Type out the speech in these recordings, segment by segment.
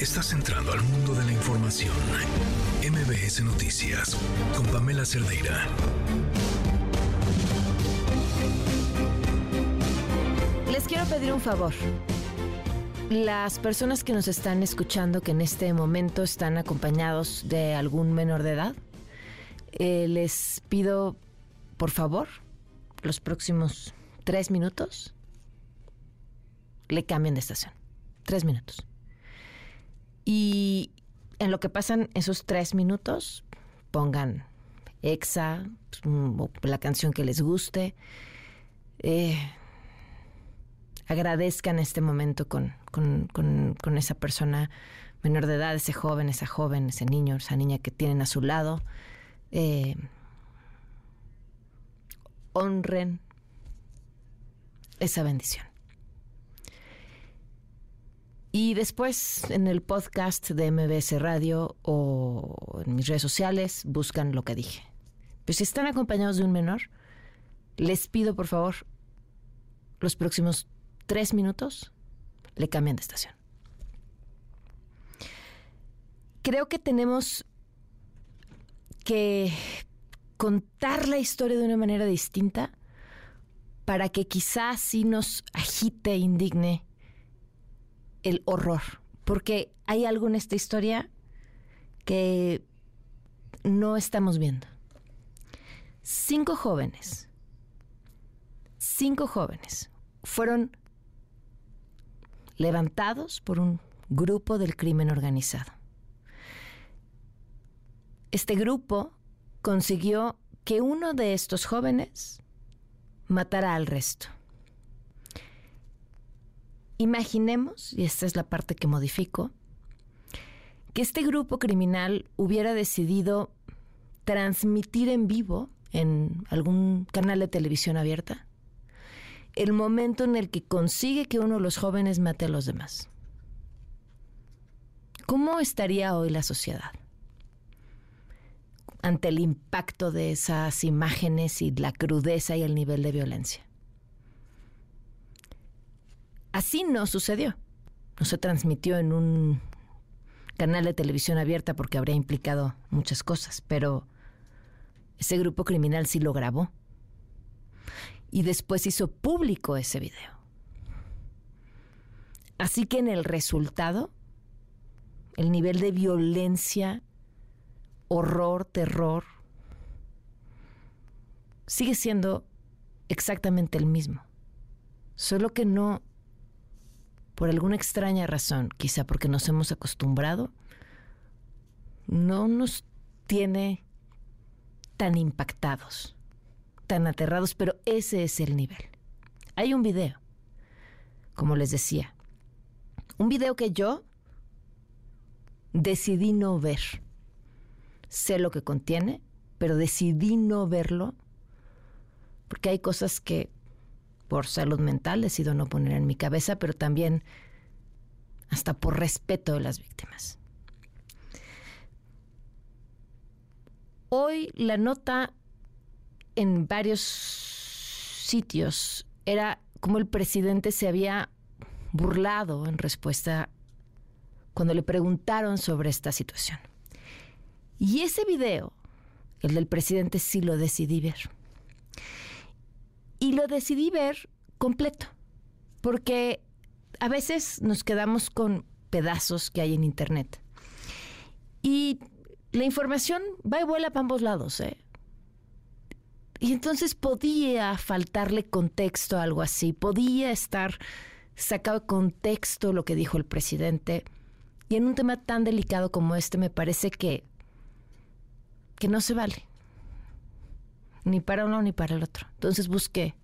Estás entrando al mundo de la información. MBS Noticias con Pamela Cerdeira. Les quiero pedir un favor. Las personas que nos están escuchando que en este momento están acompañados de algún menor de edad, eh, les pido, por favor, los próximos tres minutos, le cambien de estación. Tres minutos. Y en lo que pasan esos tres minutos, pongan Exa, pues, mm, la canción que les guste. Eh, agradezcan este momento con, con, con, esa persona menor de edad, ese joven, esa joven, ese niño, esa niña que tienen a su lado. Eh, honren esa bendición. Y después en el podcast de MBS Radio o en mis redes sociales buscan lo que dije. Pero si están acompañados de un menor, les pido por favor los próximos tres minutos le cambian de estación. Creo que tenemos que contar la historia de una manera distinta para que quizás sí nos agite, indigne el horror, porque hay algo en esta historia que no estamos viendo. Cinco jóvenes, cinco jóvenes fueron levantados por un grupo del crimen organizado. Este grupo consiguió que uno de estos jóvenes matara al resto. Imaginemos, y esta es la parte que modifico, que este grupo criminal hubiera decidido transmitir en vivo en algún canal de televisión abierta el momento en el que consigue que uno de los jóvenes mate a los demás. ¿Cómo estaría hoy la sociedad? ante el impacto de esas imágenes y la crudeza y el nivel de violencia. Así no sucedió. No se transmitió en un canal de televisión abierta porque habría implicado muchas cosas, pero ese grupo criminal sí lo grabó. Y después hizo público ese video. Así que en el resultado, el nivel de violencia, horror, terror, sigue siendo exactamente el mismo. Solo que no por alguna extraña razón, quizá porque nos hemos acostumbrado, no nos tiene tan impactados, tan aterrados, pero ese es el nivel. Hay un video, como les decía, un video que yo decidí no ver. Sé lo que contiene, pero decidí no verlo porque hay cosas que por salud mental decido no poner en mi cabeza, pero también hasta por respeto de las víctimas. Hoy la nota en varios sitios era como el presidente se había burlado en respuesta cuando le preguntaron sobre esta situación. Y ese video, el del presidente, sí lo decidí ver. Y lo decidí ver completo, porque a veces nos quedamos con pedazos que hay en Internet. Y la información va y vuela para ambos lados, ¿eh? Y entonces podía faltarle contexto a algo así, podía estar sacado de contexto lo que dijo el presidente. Y en un tema tan delicado como este me parece que, que no se vale ni para uno ni para el otro. Entonces busqué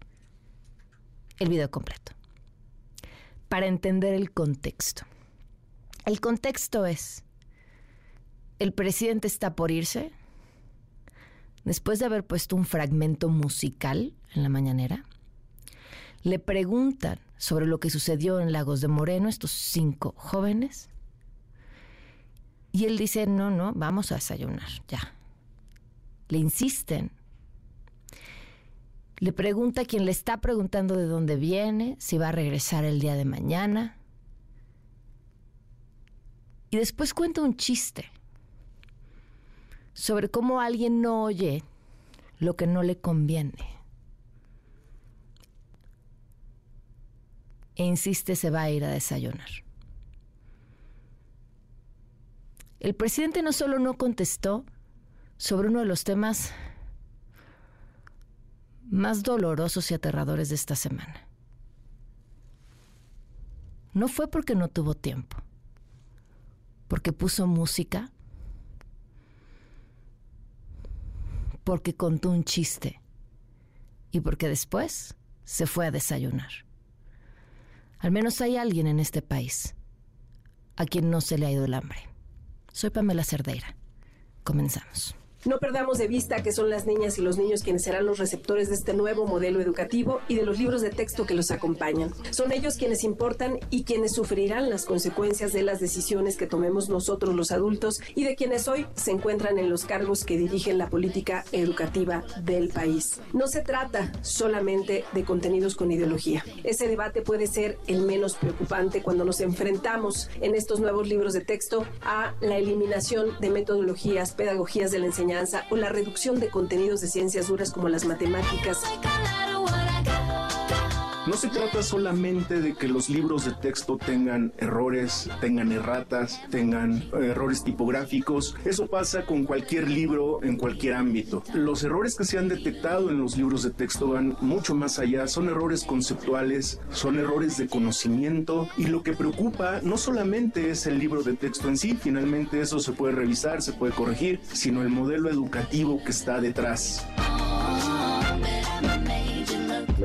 el video completo para entender el contexto. El contexto es, el presidente está por irse, después de haber puesto un fragmento musical en la mañanera, le preguntan sobre lo que sucedió en Lagos de Moreno, estos cinco jóvenes, y él dice, no, no, vamos a desayunar, ya. Le insisten le pregunta a quien le está preguntando de dónde viene, si va a regresar el día de mañana. Y después cuenta un chiste sobre cómo alguien no oye lo que no le conviene. E insiste se va a ir a desayunar. El presidente no solo no contestó sobre uno de los temas más dolorosos y aterradores de esta semana. No fue porque no tuvo tiempo, porque puso música, porque contó un chiste y porque después se fue a desayunar. Al menos hay alguien en este país a quien no se le ha ido el hambre. Soy Pamela Cerdeira. Comenzamos. No perdamos de vista que son las niñas y los niños quienes serán los receptores de este nuevo modelo educativo y de los libros de texto que los acompañan. Son ellos quienes importan y quienes sufrirán las consecuencias de las decisiones que tomemos nosotros los adultos y de quienes hoy se encuentran en los cargos que dirigen la política educativa del país. No se trata solamente de contenidos con ideología. Ese debate puede ser el menos preocupante cuando nos enfrentamos en estos nuevos libros de texto a la eliminación de metodologías, pedagogías de la enseñanza o la reducción de contenidos de ciencias duras como las matemáticas. No se trata solamente de que los libros de texto tengan errores, tengan erratas, tengan errores tipográficos. Eso pasa con cualquier libro en cualquier ámbito. Los errores que se han detectado en los libros de texto van mucho más allá. Son errores conceptuales, son errores de conocimiento y lo que preocupa no solamente es el libro de texto en sí, finalmente eso se puede revisar, se puede corregir, sino el modelo educativo que está detrás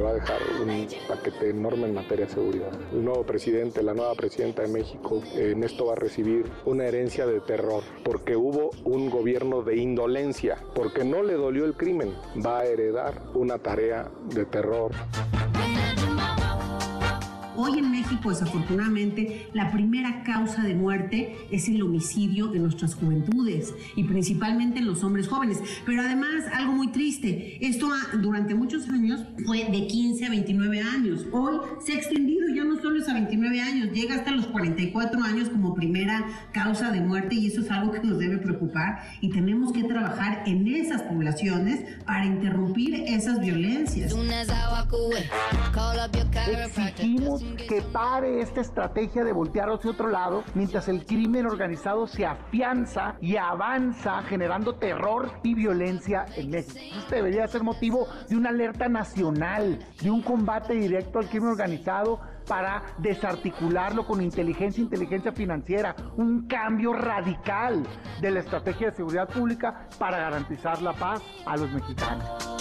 va a dejar un paquete enorme en materia de seguridad. El nuevo presidente, la nueva presidenta de México, en esto va a recibir una herencia de terror, porque hubo un gobierno de indolencia, porque no le dolió el crimen, va a heredar una tarea de terror. Hoy en México, desafortunadamente, la primera causa de muerte es el homicidio en nuestras juventudes y principalmente en los hombres jóvenes. Pero además, algo muy triste, esto durante muchos años fue de 15 a 29 años. Hoy se ha extendido, ya no solo es a 29 años, llega hasta los 44 años como primera causa de muerte y eso es algo que nos debe preocupar y tenemos que trabajar en esas poblaciones para interrumpir esas violencias. Exigimos que pare esta estrategia de voltear hacia otro lado mientras el crimen organizado se afianza y avanza generando terror y violencia en México. Este debería ser motivo de una alerta nacional, de un combate directo al crimen organizado para desarticularlo con inteligencia, inteligencia financiera, un cambio radical de la estrategia de seguridad pública para garantizar la paz a los mexicanos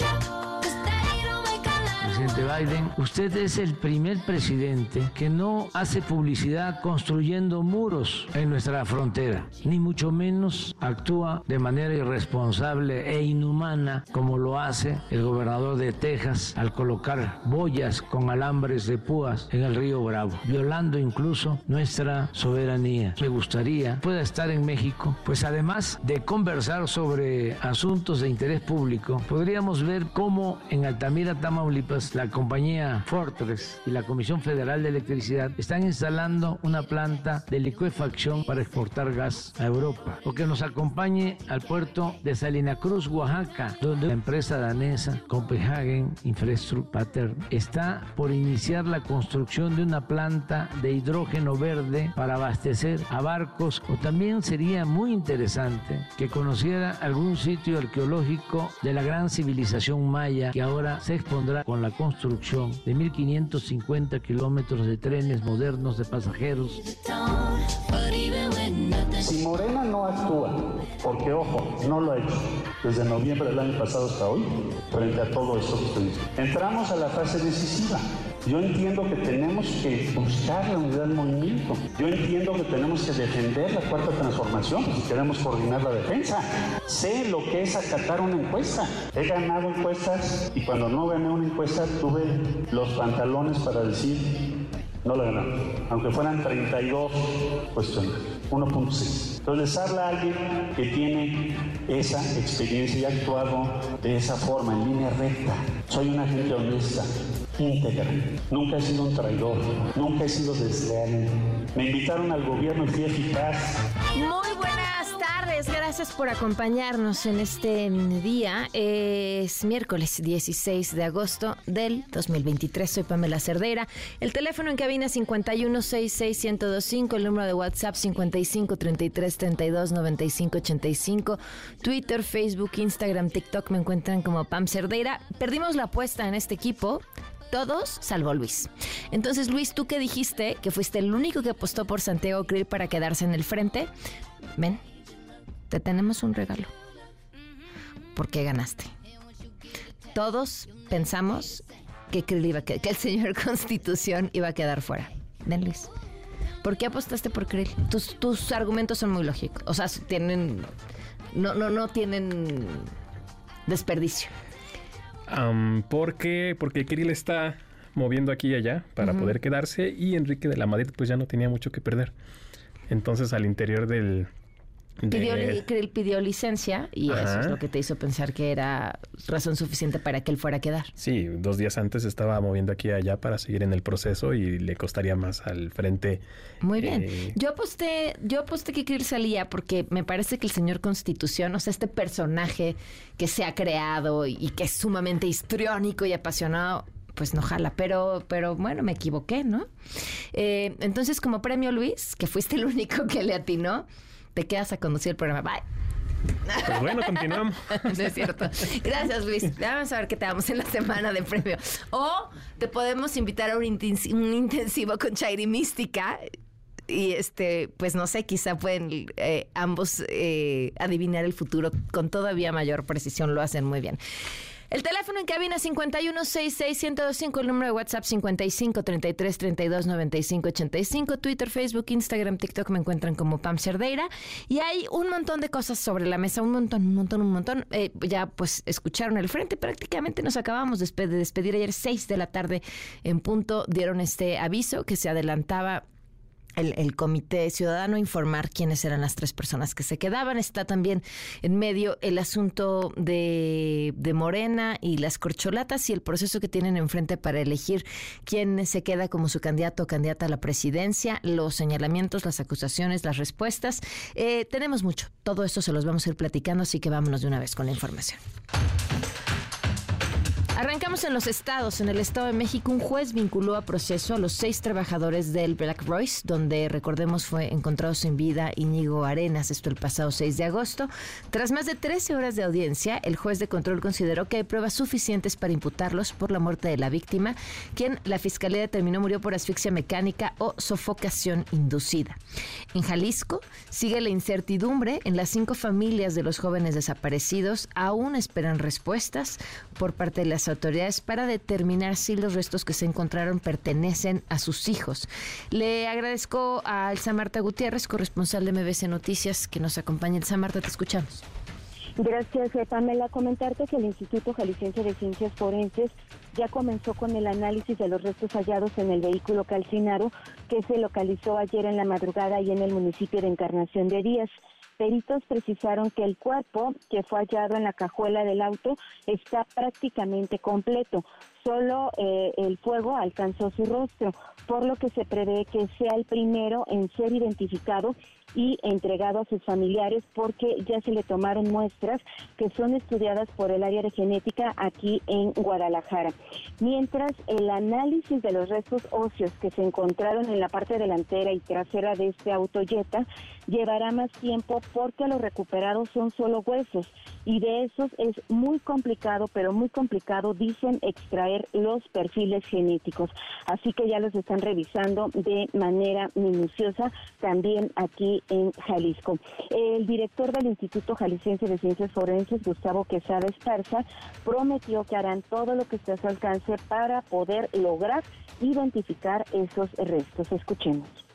presidente Biden, usted es el primer presidente que no hace publicidad construyendo muros en nuestra frontera, ni mucho menos actúa de manera irresponsable e inhumana como lo hace el gobernador de Texas al colocar boyas con alambres de púas en el río Bravo, violando incluso nuestra soberanía. Me gustaría pueda estar en México, pues además de conversar sobre asuntos de interés público, podríamos ver cómo en Altamira, Tamaulipas, la compañía Fortress y la Comisión Federal de Electricidad están instalando una planta de licuefacción para exportar gas a Europa. O que nos acompañe al puerto de Salina Cruz, Oaxaca, donde la empresa danesa Copenhagen Infrastructure está por iniciar la construcción de una planta de hidrógeno verde para abastecer a barcos. O también sería muy interesante que conociera algún sitio arqueológico de la gran civilización maya que ahora se expondrá con la construcción de 1.550 kilómetros de trenes modernos de pasajeros. Si Morena no actúa, porque ojo, no lo ha hecho desde noviembre del año pasado hasta hoy, frente a todo esto que estoy diciendo, entramos a la fase decisiva. Yo entiendo que tenemos que buscar la unidad del movimiento. Yo entiendo que tenemos que defender la cuarta transformación si queremos coordinar la defensa. Sé lo que es acatar una encuesta. He ganado encuestas y cuando no gané una encuesta tuve los pantalones para decir no la ganamos, aunque fueran 32 cuestiones, 1.6. Entonces habla alguien que tiene esa experiencia y ha actuado de esa forma, en línea recta. Soy una gente honesta, íntegra. Nunca he sido un traidor, nunca he sido desleal. Me invitaron al gobierno y fui eficaz. Muy buenas tardes, gracias por acompañarnos en este día. Es miércoles 16 de agosto del 2023. Soy Pamela Cerdera. El teléfono en cabina 5166125, el número de WhatsApp 5533329585, Twitter, Facebook, Instagram, TikTok me encuentran como Pam Cerdera. Perdimos la apuesta en este equipo todos salvo Luis. Entonces, Luis, tú que dijiste que fuiste el único que apostó por Santiago Krill para quedarse en el frente, ven, te tenemos un regalo. Porque ganaste. Todos pensamos que Krill iba a que, que el señor Constitución iba a quedar fuera. Ven, Luis. ¿Por qué apostaste por Krill? Tus, tus argumentos son muy lógicos. O sea, tienen. No, no, no tienen desperdicio. Um, porque, porque Kirill está moviendo aquí y allá para poder quedarse y Enrique de la Madrid pues ya no tenía mucho que perder. Entonces al interior del, Pidió, pidió licencia y eso es lo que te hizo pensar que era razón suficiente para que él fuera a quedar. Sí, dos días antes estaba moviendo aquí y allá para seguir en el proceso y le costaría más al frente. Muy bien. Eh, yo aposté, yo aposté que Krill salía porque me parece que el señor Constitución, o sea, este personaje que se ha creado y, que es sumamente histriónico y apasionado, pues no jala, pero, pero bueno, me equivoqué, ¿no? Eh, entonces, como premio Luis, que fuiste el único que le atinó, te quedas a conducir el programa. Bye. Pues bueno, continuamos. no es cierto. Gracias, Luis. Vamos a ver qué te damos en la semana de premio. O te podemos invitar a un, intensivo con Chairi Mística. Y este, pues no sé, quizá pueden eh, ambos eh, adivinar el futuro con todavía mayor precisión. Lo hacen muy bien. El teléfono en cabina 5166125, el número de WhatsApp 5533329585, Twitter, Facebook, Instagram, TikTok me encuentran como Pam Cerdeira y hay un montón de cosas sobre la mesa, un montón, un montón, un montón. Eh, ya pues escucharon el frente, prácticamente nos acabamos de despedir ayer 6 de la tarde en punto, dieron este aviso que se adelantaba el, Comité Ciudadano informar quiénes eran las tres personas que se quedaban. Está también en medio el asunto de, Morena y las corcholatas y el proceso que tienen enfrente para elegir quién se queda como su candidato o candidata a la presidencia, los señalamientos, las acusaciones, las respuestas. Eh, tenemos mucho. Todo esto se los vamos a ir platicando, así que vámonos de una vez con la información. Arrancamos en los estados. En el Estado de México, un juez vinculó a proceso a los seis trabajadores del Black Royce, donde, recordemos, fue encontrado sin vida Íñigo Arenas, esto el pasado 6 de agosto. Tras más de 13 horas de audiencia, el juez de control consideró que hay pruebas suficientes para imputarlos por la muerte de la víctima, quien la fiscalía determinó murió por asfixia mecánica o sofocación inducida. En Jalisco, sigue la incertidumbre en las cinco familias de los jóvenes desaparecidos. Aún esperan respuestas por parte de las autoridades para determinar si los restos que se encontraron pertenecen a sus hijos. Le agradezco a Elsa Marta Gutiérrez, corresponsal de MBC Noticias, que nos acompaña. Elsa Marta, te escuchamos. Gracias, eh, Pamela. Comentarte que el Instituto Jalisciense de Ciencias Forenses ya comenzó con el análisis de los restos hallados en el vehículo calcinado que se localizó ayer en la madrugada y en el municipio de Encarnación de Díaz peritos precisaron que el cuerpo que fue hallado en la cajuela del auto está prácticamente completo. Solo eh, el fuego alcanzó su rostro, por lo que se prevé que sea el primero en ser identificado y entregado a sus familiares porque ya se le tomaron muestras que son estudiadas por el área de genética aquí en Guadalajara. Mientras el análisis de los restos óseos que se encontraron en la parte delantera y trasera de este auto llevará más tiempo porque los recuperados son solo huesos y de esos es muy complicado, pero muy complicado, dicen, extraer los perfiles genéticos. Así que ya los están revisando de manera minuciosa también aquí en Jalisco. El director del Instituto Jalisciense de Ciencias Forenses, Gustavo Quesada Esparza, prometió que harán todo lo que esté a su alcance para poder lograr identificar esos restos. Escuchemos.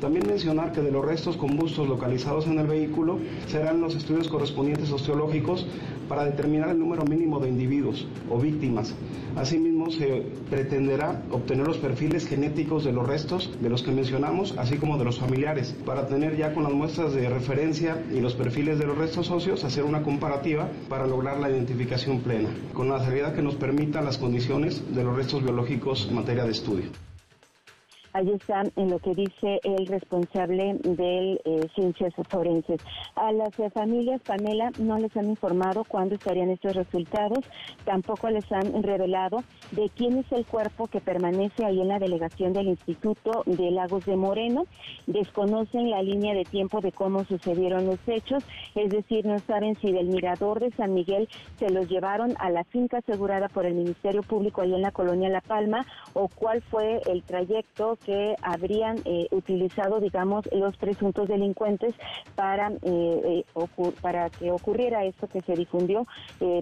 También mencionar que de los restos combustos localizados en el vehículo serán los estudios correspondientes osteológicos para determinar el número mínimo de individuos o víctimas. Asimismo, se pretenderá obtener los perfiles genéticos de los restos de los que mencionamos, así como de los familiares, para tener ya con las muestras de referencia y los perfiles de los restos óseos, hacer una comparativa para lograr la identificación plena, con la seriedad que nos permita las condiciones de los restos biológicos en materia de estudio. Ahí está en lo que dice el responsable de eh, ciencias forenses. A las eh, familias, Pamela, no les han informado cuándo estarían estos resultados, tampoco les han revelado de quién es el cuerpo que permanece ahí en la delegación del Instituto de Lagos de Moreno. Desconocen la línea de tiempo de cómo sucedieron los hechos, es decir, no saben si del mirador de San Miguel se los llevaron a la finca asegurada por el Ministerio Público ahí en la colonia La Palma o cuál fue el trayecto que habrían eh, utilizado, digamos, los presuntos delincuentes para, eh, eh, para que ocurriera esto que se difundió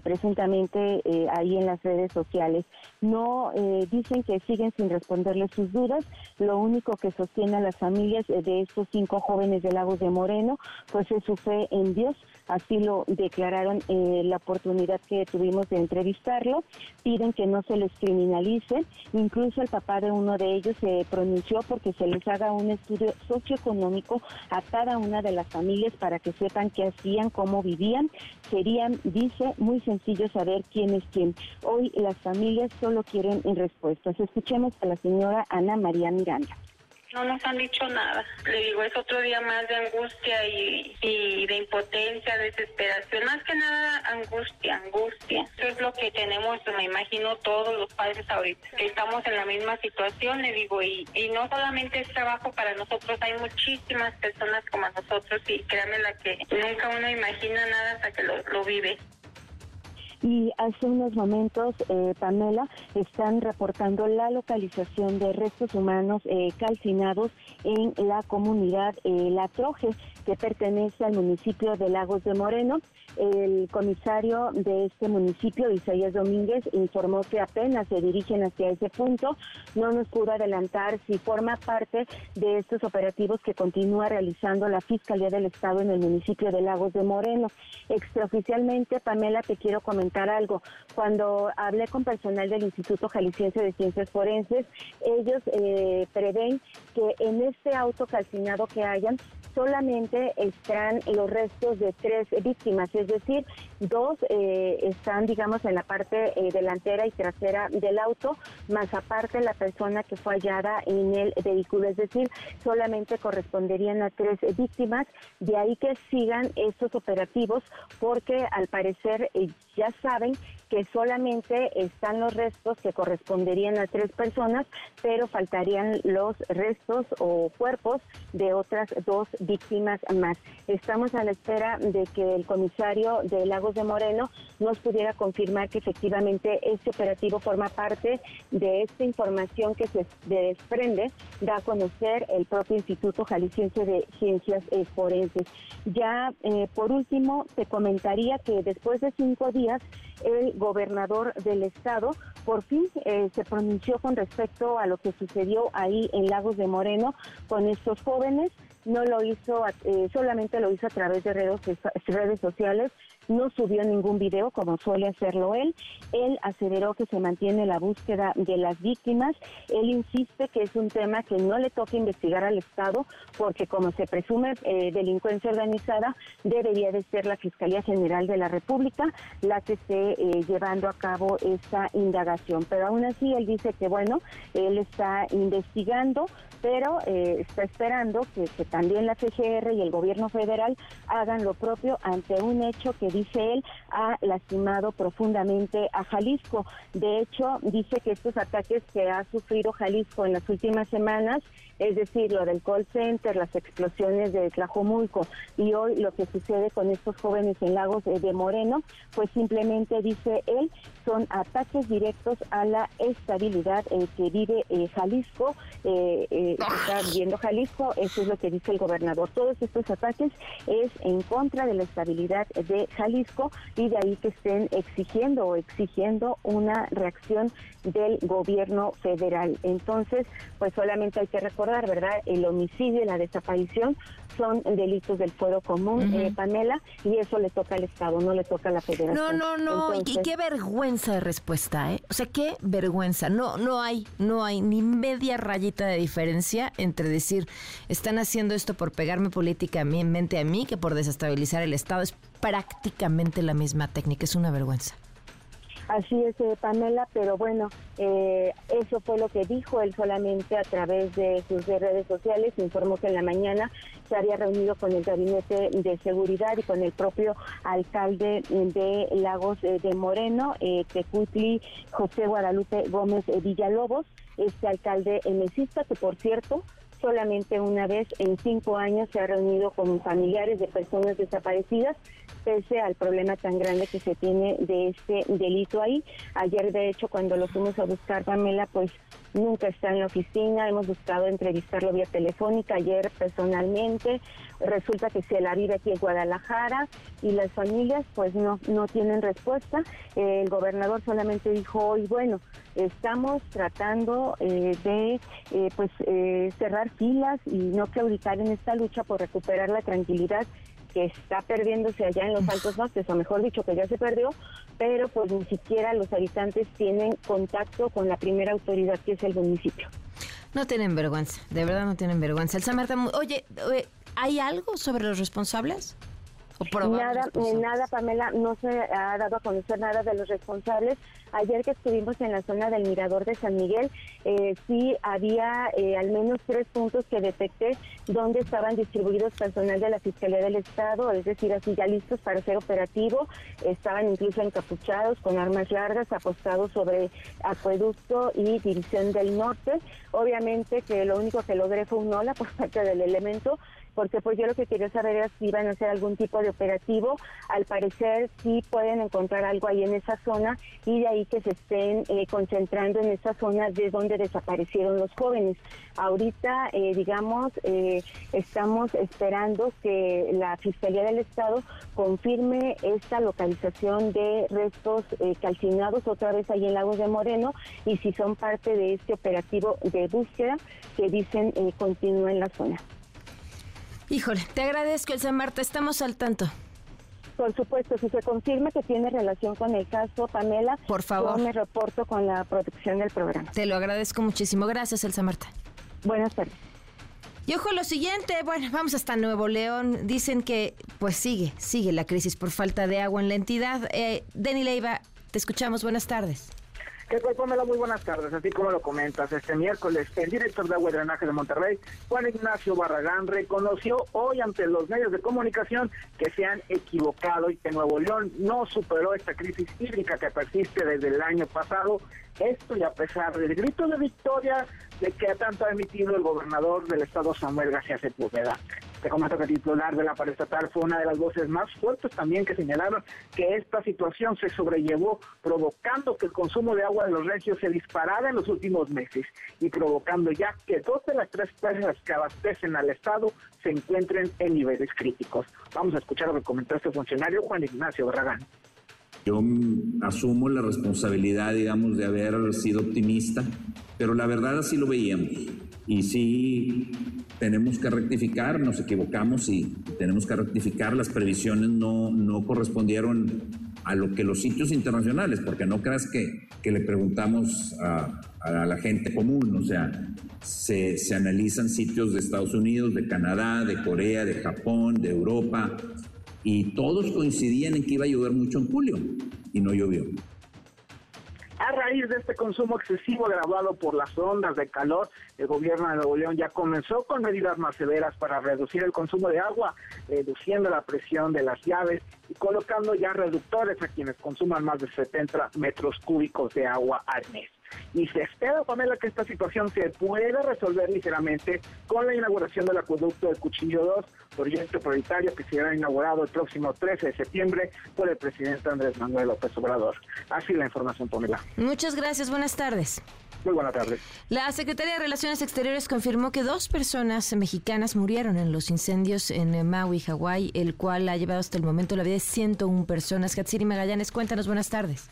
presuntamente ahí en las redes sociales. No dicen que siguen sin responderle sus dudas. Lo único que sostiene a las familias de estos cinco jóvenes de Lagos de Moreno, pues es su fe en Dios. Así lo declararon la oportunidad que tuvimos de entrevistarlo. Piden que no se les criminalice. Incluso el papá de uno de ellos se pronunció porque se les haga un estudio socioeconómico a cada una de las familias para que sepan qué hacían, cómo vivían. Serían, dice, muy sencillo saber quién es quién. Hoy las familias solo quieren respuestas. Escuchemos a la señora Ana María Miranda. No nos han dicho nada. Le digo, es otro día más de angustia y, de impotencia, desesperación. Más que nada, angustia, angustia. Eso es lo que tenemos, me imagino, todos los padres ahorita. Estamos en la misma situación, le digo, y, y no solamente es trabajo para nosotros, hay muchísimas personas como nosotros y créanme la que nunca uno imagina nada hasta que lo, lo vive. Y hace unos momentos, eh, Pamela, están reportando la localización de restos humanos eh, calcinados en la comunidad eh, La Troje, que pertenece al municipio de Lagos de Moreno. El comisario de este municipio, Isaías Domínguez, informó que apenas se dirigen hacia ese punto. No nos pudo adelantar si forma parte de estos operativos que continúa realizando la Fiscalía del Estado en el municipio de Lagos de Moreno. Extraoficialmente, Pamela, te quiero comentar algo. Cuando hablé con personal del Instituto Jalisciense de Ciencias Forenses, ellos eh, prevén que en este auto calcinado que hayan solamente están los restos de tres víctimas, es decir, dos eh, están, digamos, en la parte eh, delantera y trasera del auto, más aparte la persona que fue hallada en el vehículo, es decir, solamente corresponderían a tres víctimas, de ahí que sigan estos operativos, porque al parecer eh, ya saben que solamente están los restos que corresponderían a tres personas, pero faltarían los restos o cuerpos de otras dos víctimas más. Estamos a la espera de que el comisario de Lagos de Moreno nos pudiera confirmar que efectivamente este operativo forma parte de esta información que se desprende, da a conocer el propio Instituto Jalisciense de Ciencias Forenses. Ya eh, por último, te comentaría que después de cinco días, el gobernador del estado por fin eh, se pronunció con respecto a lo que sucedió ahí en Lagos de Moreno con estos jóvenes. No lo hizo, eh, solamente lo hizo a través de redes, redes sociales no subió ningún video como suele hacerlo él. Él aseveró que se mantiene la búsqueda de las víctimas. Él insiste que es un tema que no le toca investigar al Estado porque como se presume eh, delincuencia organizada, debería de ser la Fiscalía General de la República la que esté eh, llevando a cabo esta indagación. Pero aún así él dice que bueno, él está investigando, pero eh, está esperando que, que también la CGR y el gobierno federal hagan lo propio ante un hecho que dice él, ha lastimado profundamente a Jalisco. De hecho, dice que estos ataques que ha sufrido Jalisco en las últimas semanas es decir, lo del call center, las explosiones de Tlajomulco y hoy lo que sucede con estos jóvenes en Lagos de Moreno, pues simplemente dice él, son ataques directos a la estabilidad en que vive eh, Jalisco, eh, eh, está viviendo Jalisco, eso es lo que dice el gobernador. Todos estos ataques es en contra de la estabilidad de Jalisco y de ahí que estén exigiendo o exigiendo una reacción del gobierno federal. Entonces, pues solamente hay que recordar, ¿verdad? El homicidio y la desaparición son delitos del fuero común, eh, Pamela, y eso le toca al Estado, no le toca a la Federación. No, no, no, y qué vergüenza de respuesta, ¿eh? O sea, qué vergüenza. No, no hay, no hay ni media rayita de diferencia entre decir, están haciendo esto por pegarme políticamente a mí que por desestabilizar el Estado. Es prácticamente la misma técnica, es una vergüenza. Así es, eh, Pamela, pero bueno, eh, eso fue lo que dijo él solamente a través de sus redes sociales. Informó que en la mañana se había reunido con el gabinete de seguridad y con el propio alcalde de Lagos de Moreno, eh, Tecutli José Guadalupe Gómez Villalobos, este alcalde mesista que por cierto solamente una vez en cinco años se ha reunido con familiares de personas desaparecidas, pese al problema tan grande que se tiene de este delito ahí. Ayer, de hecho, cuando lo fuimos a buscar, Pamela, pues nunca está en la oficina, hemos buscado entrevistarlo vía telefónica, ayer personalmente, resulta que se la vive aquí en Guadalajara y las familias pues no, no tienen respuesta. el gobernador solamente dijo hoy, bueno, estamos tratando eh, de eh, pues eh, cerrar filas y no claudicar en esta lucha por recuperar la tranquilidad que está perdiéndose allá en los Altos Montes, o mejor dicho, que ya se perdió, pero pues ni siquiera los habitantes tienen contacto con la primera autoridad que es el municipio. No tienen vergüenza, de verdad no tienen vergüenza. El Marta, oye, ¿hay algo sobre los responsables? Nada, nada, Pamela, no se ha dado a conocer nada de los responsables. Ayer que estuvimos en la zona del Mirador de San Miguel, eh, sí había eh, al menos tres puntos que detecté donde estaban distribuidos personal de la Fiscalía del Estado, es decir, así ya listos para ser operativo. Estaban incluso encapuchados con armas largas, apostados sobre acueducto y división del norte. Obviamente que lo único que logré fue un hola por parte del elemento, porque pues yo lo que quería saber era si iban a hacer algún tipo de operativo. Al parecer sí pueden encontrar algo ahí en esa zona y de ahí que se estén eh, concentrando en esa zona de donde desaparecieron los jóvenes. Ahorita, eh, digamos, eh, estamos esperando que la Fiscalía del Estado confirme esta localización de restos calcinados otra vez ahí en Lagos de Moreno y si son parte de este operativo de búsqueda que dicen continúa en la zona. Híjole, te agradezco, Elsa Marta, estamos al tanto. Por supuesto, si se confirma que tiene relación con el caso, Pamela, por favor, yo me reporto con la protección del programa. Te lo agradezco muchísimo. Gracias, Elsa Marta. Buenas tardes. Y ojo lo siguiente, bueno, vamos hasta Nuevo León. Dicen que pues sigue, sigue la crisis por falta de agua en la entidad. Eh, Denny Leiva, te escuchamos. Buenas tardes. ¿Qué tal, Pamela? Muy buenas tardes. Así como lo comentas, este miércoles, el director de Agua y Drenaje de Monterrey, Juan Ignacio Barragán, reconoció hoy ante los medios de comunicación que se han equivocado y que Nuevo León no superó esta crisis hídrica que persiste desde el año pasado. Esto y a pesar del grito de victoria de que tanto ha emitido el gobernador del estado Samuel García Sepúlveda. Te comento que el titular de la estatal fue una de las voces más fuertes también que señalaron que esta situación se sobrellevó provocando que el consumo de agua de los regios se disparara en los últimos meses y provocando ya que dos de las tres presas que abastecen al Estado se encuentren en niveles críticos. Vamos a escuchar lo que comentó este funcionario Juan Ignacio Barragán. Yo asumo la responsabilidad, digamos, de haber sido optimista, pero la verdad así lo veíamos. Y sí tenemos que rectificar, nos equivocamos y tenemos que rectificar, las previsiones no, no correspondieron a lo que los sitios internacionales, porque no creas que, que le preguntamos a, a, la gente común, o sea, se, se analizan sitios de Estados Unidos, de Canadá, de Corea, de Japón, de Europa, y todos coincidían en que iba a llover mucho en julio y no llovió. A raíz de este consumo excesivo graduado por las ondas de calor, el gobierno de Nuevo León ya comenzó con medidas más severas para reducir el consumo de agua, reduciendo la presión de las llaves y colocando ya reductores a quienes consuman más de 70 metros cúbicos de agua al mes y se espera, Pamela, que esta situación se pueda resolver ligeramente con la inauguración del acueducto del Cuchillo 2, proyecto prioritario que será inaugurado el próximo 13 de septiembre por el presidente Andrés Manuel López Obrador. Así la información, Pamela. Muchas gracias, buenas tardes. Muy buenas tardes. La Secretaría de Relaciones Exteriores confirmó que dos personas mexicanas murieron en los incendios en Maui, Hawái, el cual ha llevado hasta el momento la vida de 101 personas. Hatsiri Magallanes, cuéntanos, buenas tardes.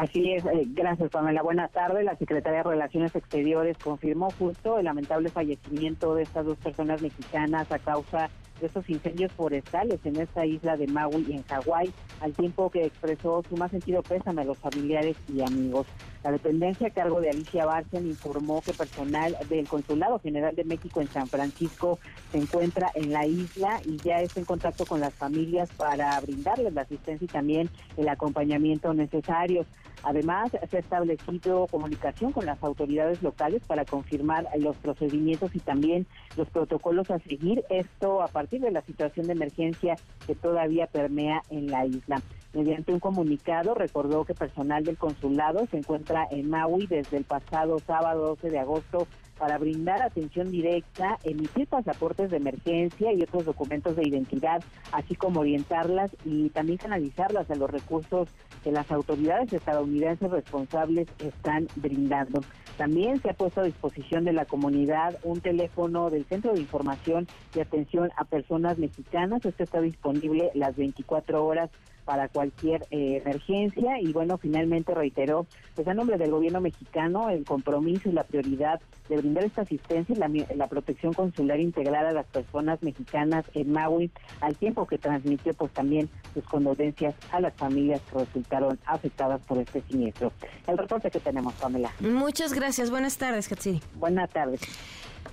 Así es, eh, gracias Pamela. Buenas tardes. La Secretaría de Relaciones Exteriores confirmó justo el lamentable fallecimiento de estas dos personas mexicanas a causa de estos incendios forestales en esta isla de Maui, en Hawái, al tiempo que expresó su más sentido pésame a los familiares y amigos. La dependencia a cargo de Alicia Barcen informó que personal del Consulado General de México en San Francisco se encuentra en la isla y ya está en contacto con las familias para brindarles la asistencia y también el acompañamiento necesarios. Además, se ha establecido comunicación con las autoridades locales para confirmar los procedimientos y también los protocolos a seguir. Esto a partir de la situación de emergencia que todavía permea en la isla. Mediante un comunicado recordó que personal del consulado se encuentra en Maui desde el pasado sábado 12 de agosto para brindar atención directa, emitir pasaportes de emergencia y otros documentos de identidad, así como orientarlas y también canalizarlas a los recursos que las autoridades estadounidenses responsables están brindando. También se ha puesto a disposición de la comunidad un teléfono del Centro de Información y Atención a Personas Mexicanas. Este está disponible las 24 horas para cualquier eh, emergencia y bueno, finalmente reiteró pues a nombre del gobierno mexicano el compromiso y la prioridad de brindar esta asistencia y la, la protección consular integral a las personas mexicanas en Maui al tiempo que transmitió pues también sus condolencias a las familias que resultaron afectadas por este siniestro. El reporte que tenemos, Pamela. Muchas gracias. Buenas tardes, Katsiri. Buenas tardes.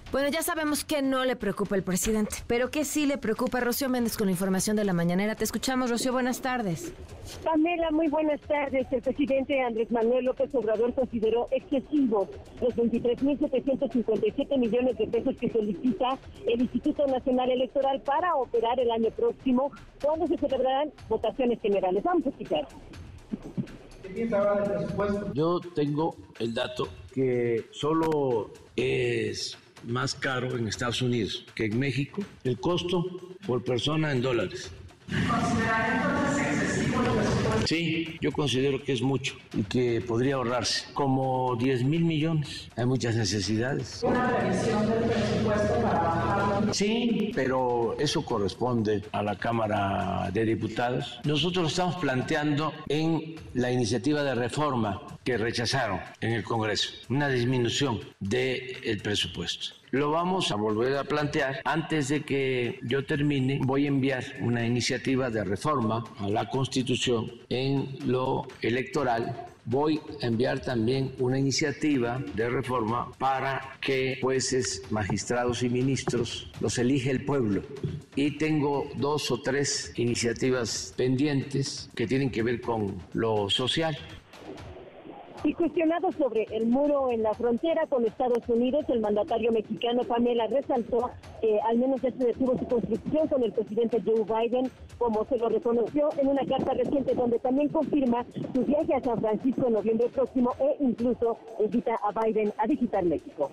Bueno, ya sabemos que no le preocupa el presidente, pero que sí le preocupa Rocío Méndez con la información de la mañanera. Te escuchamos, Rocío, buenas tardes. Pamela, muy buenas tardes. El presidente Andrés Manuel López Obrador consideró excesivos los 23.757 millones de pesos que solicita el Instituto Nacional Electoral para operar el año próximo, cuando se celebrarán votaciones generales. Vamos a escuchar. Yo tengo el dato que solo es más caro en Estados Unidos que en México, el costo por persona en dólares. Sí, yo considero que es mucho y que podría ahorrarse. Como 10 mil millones. Hay muchas necesidades. ¿Una previsión del presupuesto para bajarlo? Sí, pero eso corresponde a la Cámara de Diputados. Nosotros estamos planteando en la iniciativa de reforma que rechazaron en el Congreso, una disminución del presupuesto. Lo vamos a volver a plantear. Antes de que yo termine, voy a enviar una iniciativa de reforma a la Constitución en lo electoral voy a enviar también una iniciativa de reforma para que jueces, magistrados y ministros los elige el pueblo. Y tengo dos o tres iniciativas pendientes que tienen que ver con lo social. Y cuestionado sobre el muro en la frontera con Estados Unidos, el mandatario mexicano Pamela resaltó que al menos este detuvo su construcción con el presidente Joe Biden, como se lo reconoció en una carta reciente donde también confirma su viaje a San Francisco en noviembre próximo e incluso invita a Biden a visitar México.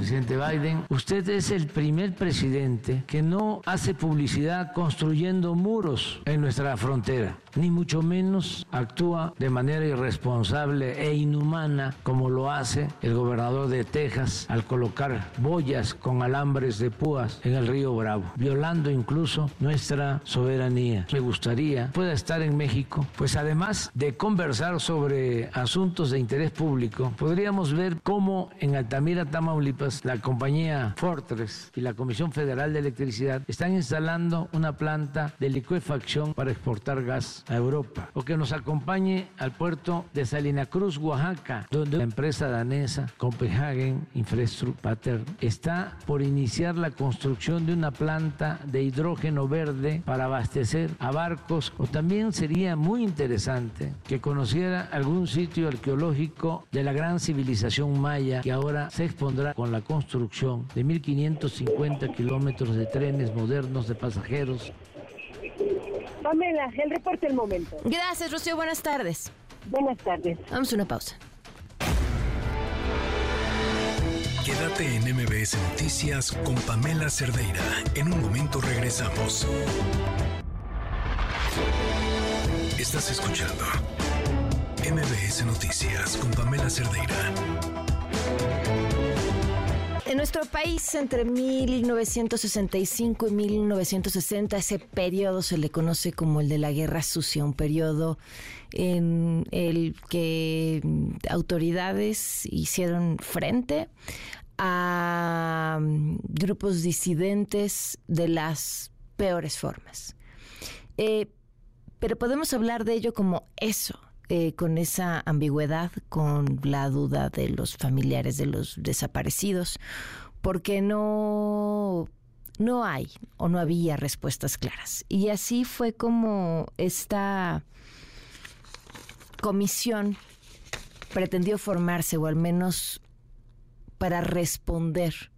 Presidente Biden, usted es el primer presidente que no hace publicidad construyendo muros en nuestra frontera, ni mucho menos actúa de manera irresponsable e inhumana como lo hace el gobernador de Texas al colocar boyas con alambres de púas en el río Bravo, violando incluso nuestra soberanía. Me gustaría pueda estar en México, pues además de conversar sobre asuntos de interés público, podríamos ver cómo en Altamira, Tamaulipas, la compañía Fortress y la Comisión Federal de Electricidad están instalando una planta de licuefacción para exportar gas a Europa. O que nos acompañe al puerto de Salina Cruz, Oaxaca, donde la empresa danesa Copenhagen Infrastructure está por iniciar la construcción de una planta de hidrógeno verde para abastecer a barcos. O también sería muy interesante que conociera algún sitio arqueológico de la gran civilización maya que ahora se expondrá con la construcción de 1.550 kilómetros de trenes modernos de pasajeros. Pamela, el reporte del momento. Gracias, Rocío. Buenas tardes. Buenas tardes. Vamos a una pausa. Quédate en MBS Noticias con Pamela Cerdeira. En un momento regresamos. Estás escuchando MBS Noticias con Pamela Cerdeira. En nuestro país, entre 1965 y 1960, ese periodo se le conoce como el de la Guerra Sucia, un periodo en el que autoridades hicieron frente a grupos disidentes de las peores formas. Eh, pero podemos hablar de ello como eso, eh, con esa ambigüedad, con la duda de los familiares de los desaparecidos, porque no, no hay o no había respuestas claras. Y así fue como esta comisión pretendió formarse, o al menos para responder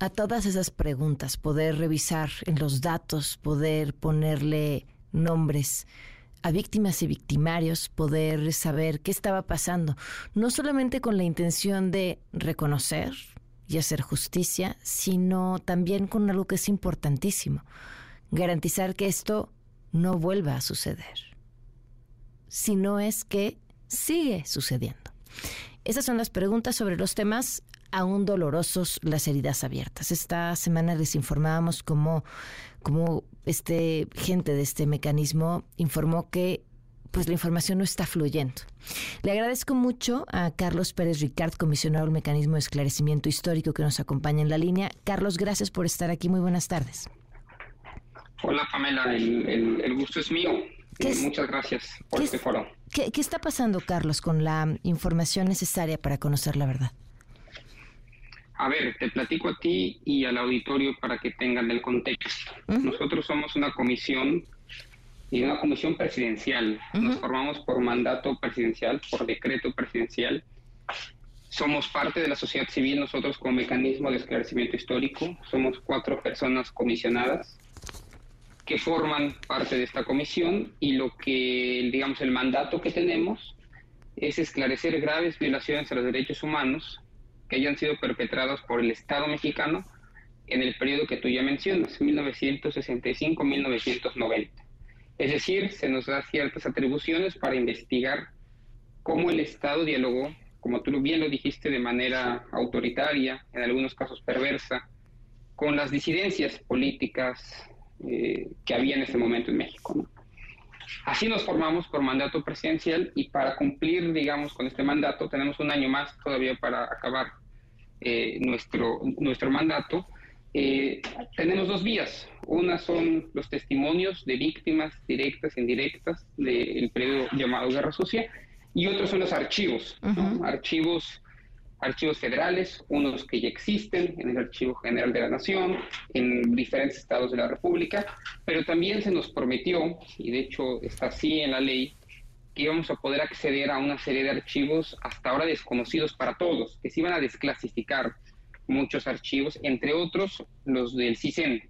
a todas esas preguntas, poder revisar en los datos, poder ponerle nombres a víctimas y victimarios, poder saber qué estaba pasando, no solamente con la intención de reconocer y hacer justicia, sino también con algo que es importantísimo, garantizar que esto no vuelva a suceder, si no es que sigue sucediendo. Esas son las preguntas sobre los temas aún dolorosos, las heridas abiertas. Esta semana les informábamos cómo, cómo este gente de este mecanismo informó que pues la información no está fluyendo. Le agradezco mucho a Carlos Pérez Ricard, comisionado del Mecanismo de Esclarecimiento Histórico, que nos acompaña en la línea. Carlos, gracias por estar aquí. Muy buenas tardes. Hola, Pamela. El, gusto es mío. Eh, muchas gracias por este foro. ¿qué, ¿Qué está pasando, Carlos, con la información necesaria para conocer la verdad? A ver, te platico a ti y al auditorio para que tengan el contexto. Nosotros somos una comisión y una comisión presidencial. Nos formamos por mandato presidencial, por decreto presidencial. Somos parte de la sociedad civil, nosotros como mecanismo de esclarecimiento histórico. Somos cuatro personas comisionadas que forman parte de esta comisión y lo que, digamos, el mandato que tenemos es esclarecer graves violaciones a los derechos humanos que hayan sido perpetrados por el Estado mexicano en el periodo que tú ya mencionas, 1965-1990. Es decir, se nos da ciertas atribuciones para investigar cómo el Estado dialogó, como tú bien lo dijiste, de manera autoritaria, en algunos casos perversa, con las disidencias políticas eh, que había en ese momento en México. Así nos formamos por mandato presidencial y para cumplir, digamos, con este mandato tenemos un año más todavía para acabar eh, nuestro, nuestro mandato, eh, tenemos dos vías. Una son los testimonios de víctimas directas e indirectas del periodo llamado Guerra Sucia, y otros son los archivos, archivos, archivos federales, unos que ya existen en el Archivo General de la Nación, en diferentes estados de la República, pero también se nos prometió, y de hecho está así en la ley, que íbamos a poder acceder a una serie de archivos hasta ahora desconocidos para todos, que se iban a desclasificar muchos archivos, entre otros los del CISEN,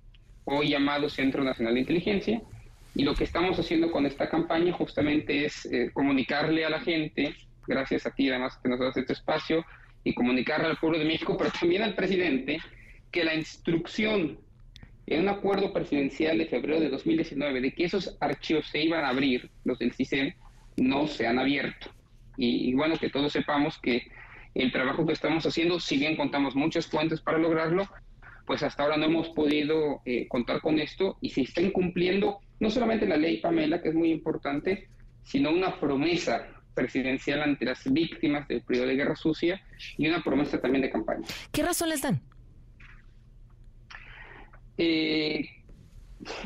hoy llamado Centro Nacional de Inteligencia. Y lo que estamos haciendo con esta campaña justamente es eh, comunicarle a la gente, gracias a ti además que nos das este espacio, y comunicarle al pueblo de México, pero también al presidente, que la instrucción en un acuerdo presidencial de febrero de 2019 de que esos archivos se iban a abrir, los del CISEN, no se han abierto. Y, bueno, que todos sepamos que el trabajo que estamos haciendo, si bien contamos muchas fuentes para lograrlo, pues hasta ahora no hemos podido eh, contar con esto y se está incumpliendo no solamente la ley Pamela, que es muy importante, sino una promesa presidencial ante las víctimas del periodo de guerra sucia y una promesa también de campaña. ¿Qué razón les dan? Eh,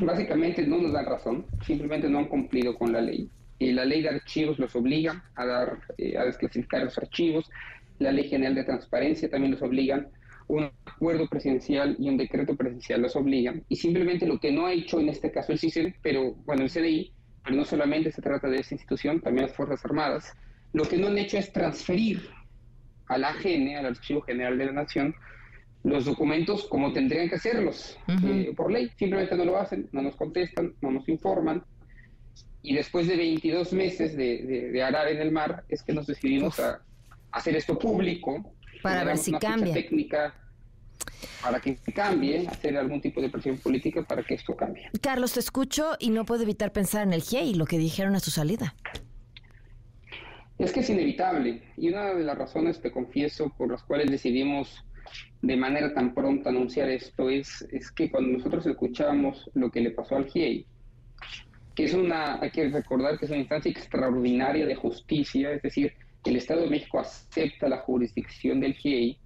básicamente no nos dan razón, simplemente no han cumplido con la ley la ley de archivos los obliga a dar, eh, a desclasificar los archivos, la ley general de transparencia también los obligan, un acuerdo presidencial y un decreto presidencial los obligan, y simplemente lo que no ha hecho en este caso el CICEN, pero bueno, el CDI, pero no solamente se trata de esa institución, también las Fuerzas Armadas, lo que no han hecho es transferir a la AGN, al Archivo General de la Nación, los documentos como tendrían que hacerlos eh, por ley. Simplemente no lo hacen, no nos contestan, no nos informan, y después de 22 meses de, arar en el mar, es que nos decidimos a, hacer esto público. Para ver si cambia. técnica para que cambie, hacer algún tipo de presión política para que esto cambie. Carlos, te escucho y no puedo evitar pensar en el GIE y lo que dijeron a su salida. Es que es inevitable. Y una de las razones, te confieso, por las cuales decidimos de manera tan pronta anunciar esto es, es que cuando nosotros escuchamos lo que le pasó al GIEI, que es una, hay que recordar que es una instancia extraordinaria de justicia, es decir, el Estado de México acepta la jurisdicción del GIEI.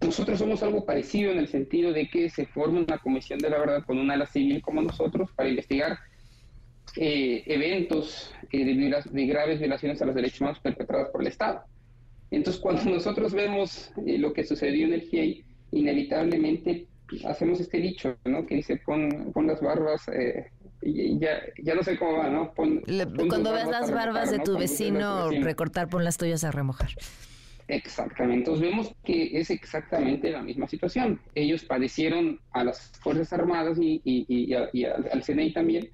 Nosotros somos algo parecido en el sentido de que se forma una comisión de la verdad con una ala civil como nosotros para investigar eh, eventos eh, de, graves violaciones a los derechos humanos perpetradas por el Estado. Entonces, cuando nosotros vemos lo que sucedió en el GIEI, inevitablemente hacemos este dicho, ¿no? Que dice, pon, pon las barbas, y ya, ya no sé cómo va, ¿no? cuando ves las barbas de tu vecino, recortar, pon las tuyas a remojar. Exactamente. Entonces vemos que es exactamente la misma situación. Ellos padecieron a las Fuerzas Armadas y, y, y, al, CNI también.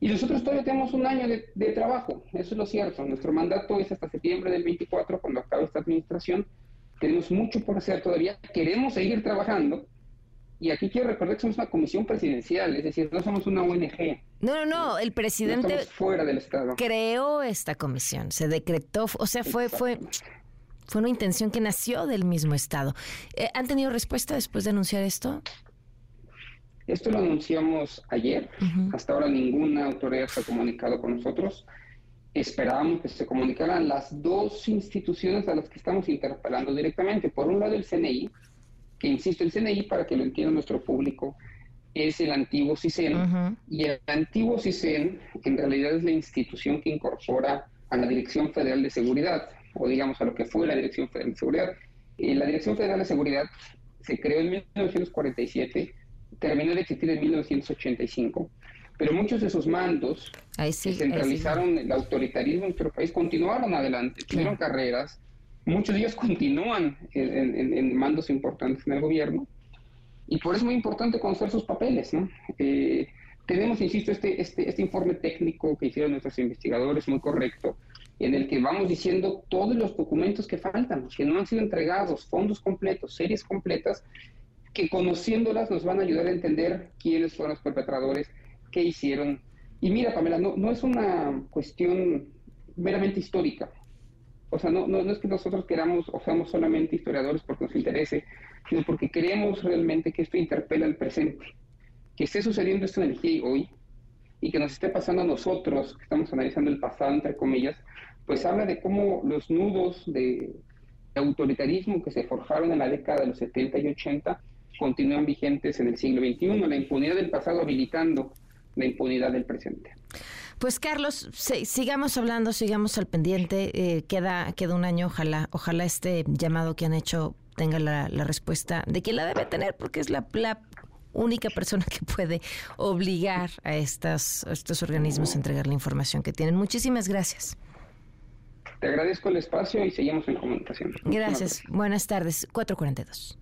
Y nosotros todavía tenemos un año de, de, trabajo. Eso es lo cierto. Nuestro mandato es hasta septiembre del 24, cuando acabe esta administración. Tenemos mucho por hacer todavía. Queremos seguir trabajando. Y aquí quiero recordar que somos una comisión presidencial, es decir, no somos una ONG. No, no, no, el presidente fuera del Estado. creó esta comisión, se decretó, o sea, fue, fue, fue una intención que nació del mismo Estado. Eh, ¿Han tenido respuesta después de anunciar esto? Esto lo anunciamos ayer. Hasta ahora ninguna autoridad se ha comunicado con nosotros. Esperábamos que se comunicaran las dos instituciones a las que estamos interpelando directamente. Por un lado, el CNI, que insisto, el CNI, para que lo entienda nuestro público, es el antiguo CISEN. Y el antiguo CISEN, en realidad, es la institución que incorpora a la Dirección Federal de Seguridad o digamos a lo que fue la Dirección Federal de Seguridad. Eh, la Dirección Federal de Seguridad se creó en 1947, terminó de existir en 1985, pero muchos de sus mandos que centralizaron el autoritarismo en nuestro país continuaron adelante, tuvieron carreras, muchos de ellos continúan en, mandos importantes en el gobierno, y por eso es muy importante conocer sus papeles. ¿no? Eh, tenemos, insisto, este, este, este informe técnico que hicieron nuestros investigadores, muy correcto, en el que vamos diciendo todos los documentos que faltan, que no han sido entregados, fondos completos, series completas, que conociéndolas nos van a ayudar a entender quiénes fueron los perpetradores, qué hicieron. Y mira, Pamela, no, no es una cuestión meramente histórica. O sea, no, no, es que nosotros queramos o seamos solamente historiadores porque nos interese, sino porque queremos realmente que esto interpela el presente. Que esté sucediendo esto en el GIEI hoy y que nos esté pasando a nosotros, que estamos analizando el pasado, entre comillas, pues habla de cómo los nudos de autoritarismo que se forjaron en la década de los 70 y 80 continúan vigentes en el siglo XXI, la impunidad del pasado habilitando la impunidad del presente. Pues Carlos, sigamos hablando, sigamos al pendiente. Eh, queda, queda un año, ojalá, ojalá este llamado que han hecho tenga la, respuesta de que la debe tener, porque es la, la única persona que puede obligar a, estas, a estos organismos a entregar la información que tienen. Muchísimas gracias. Te agradezco el espacio y seguimos en comunicación. Gracias. Buenas tardes. 442.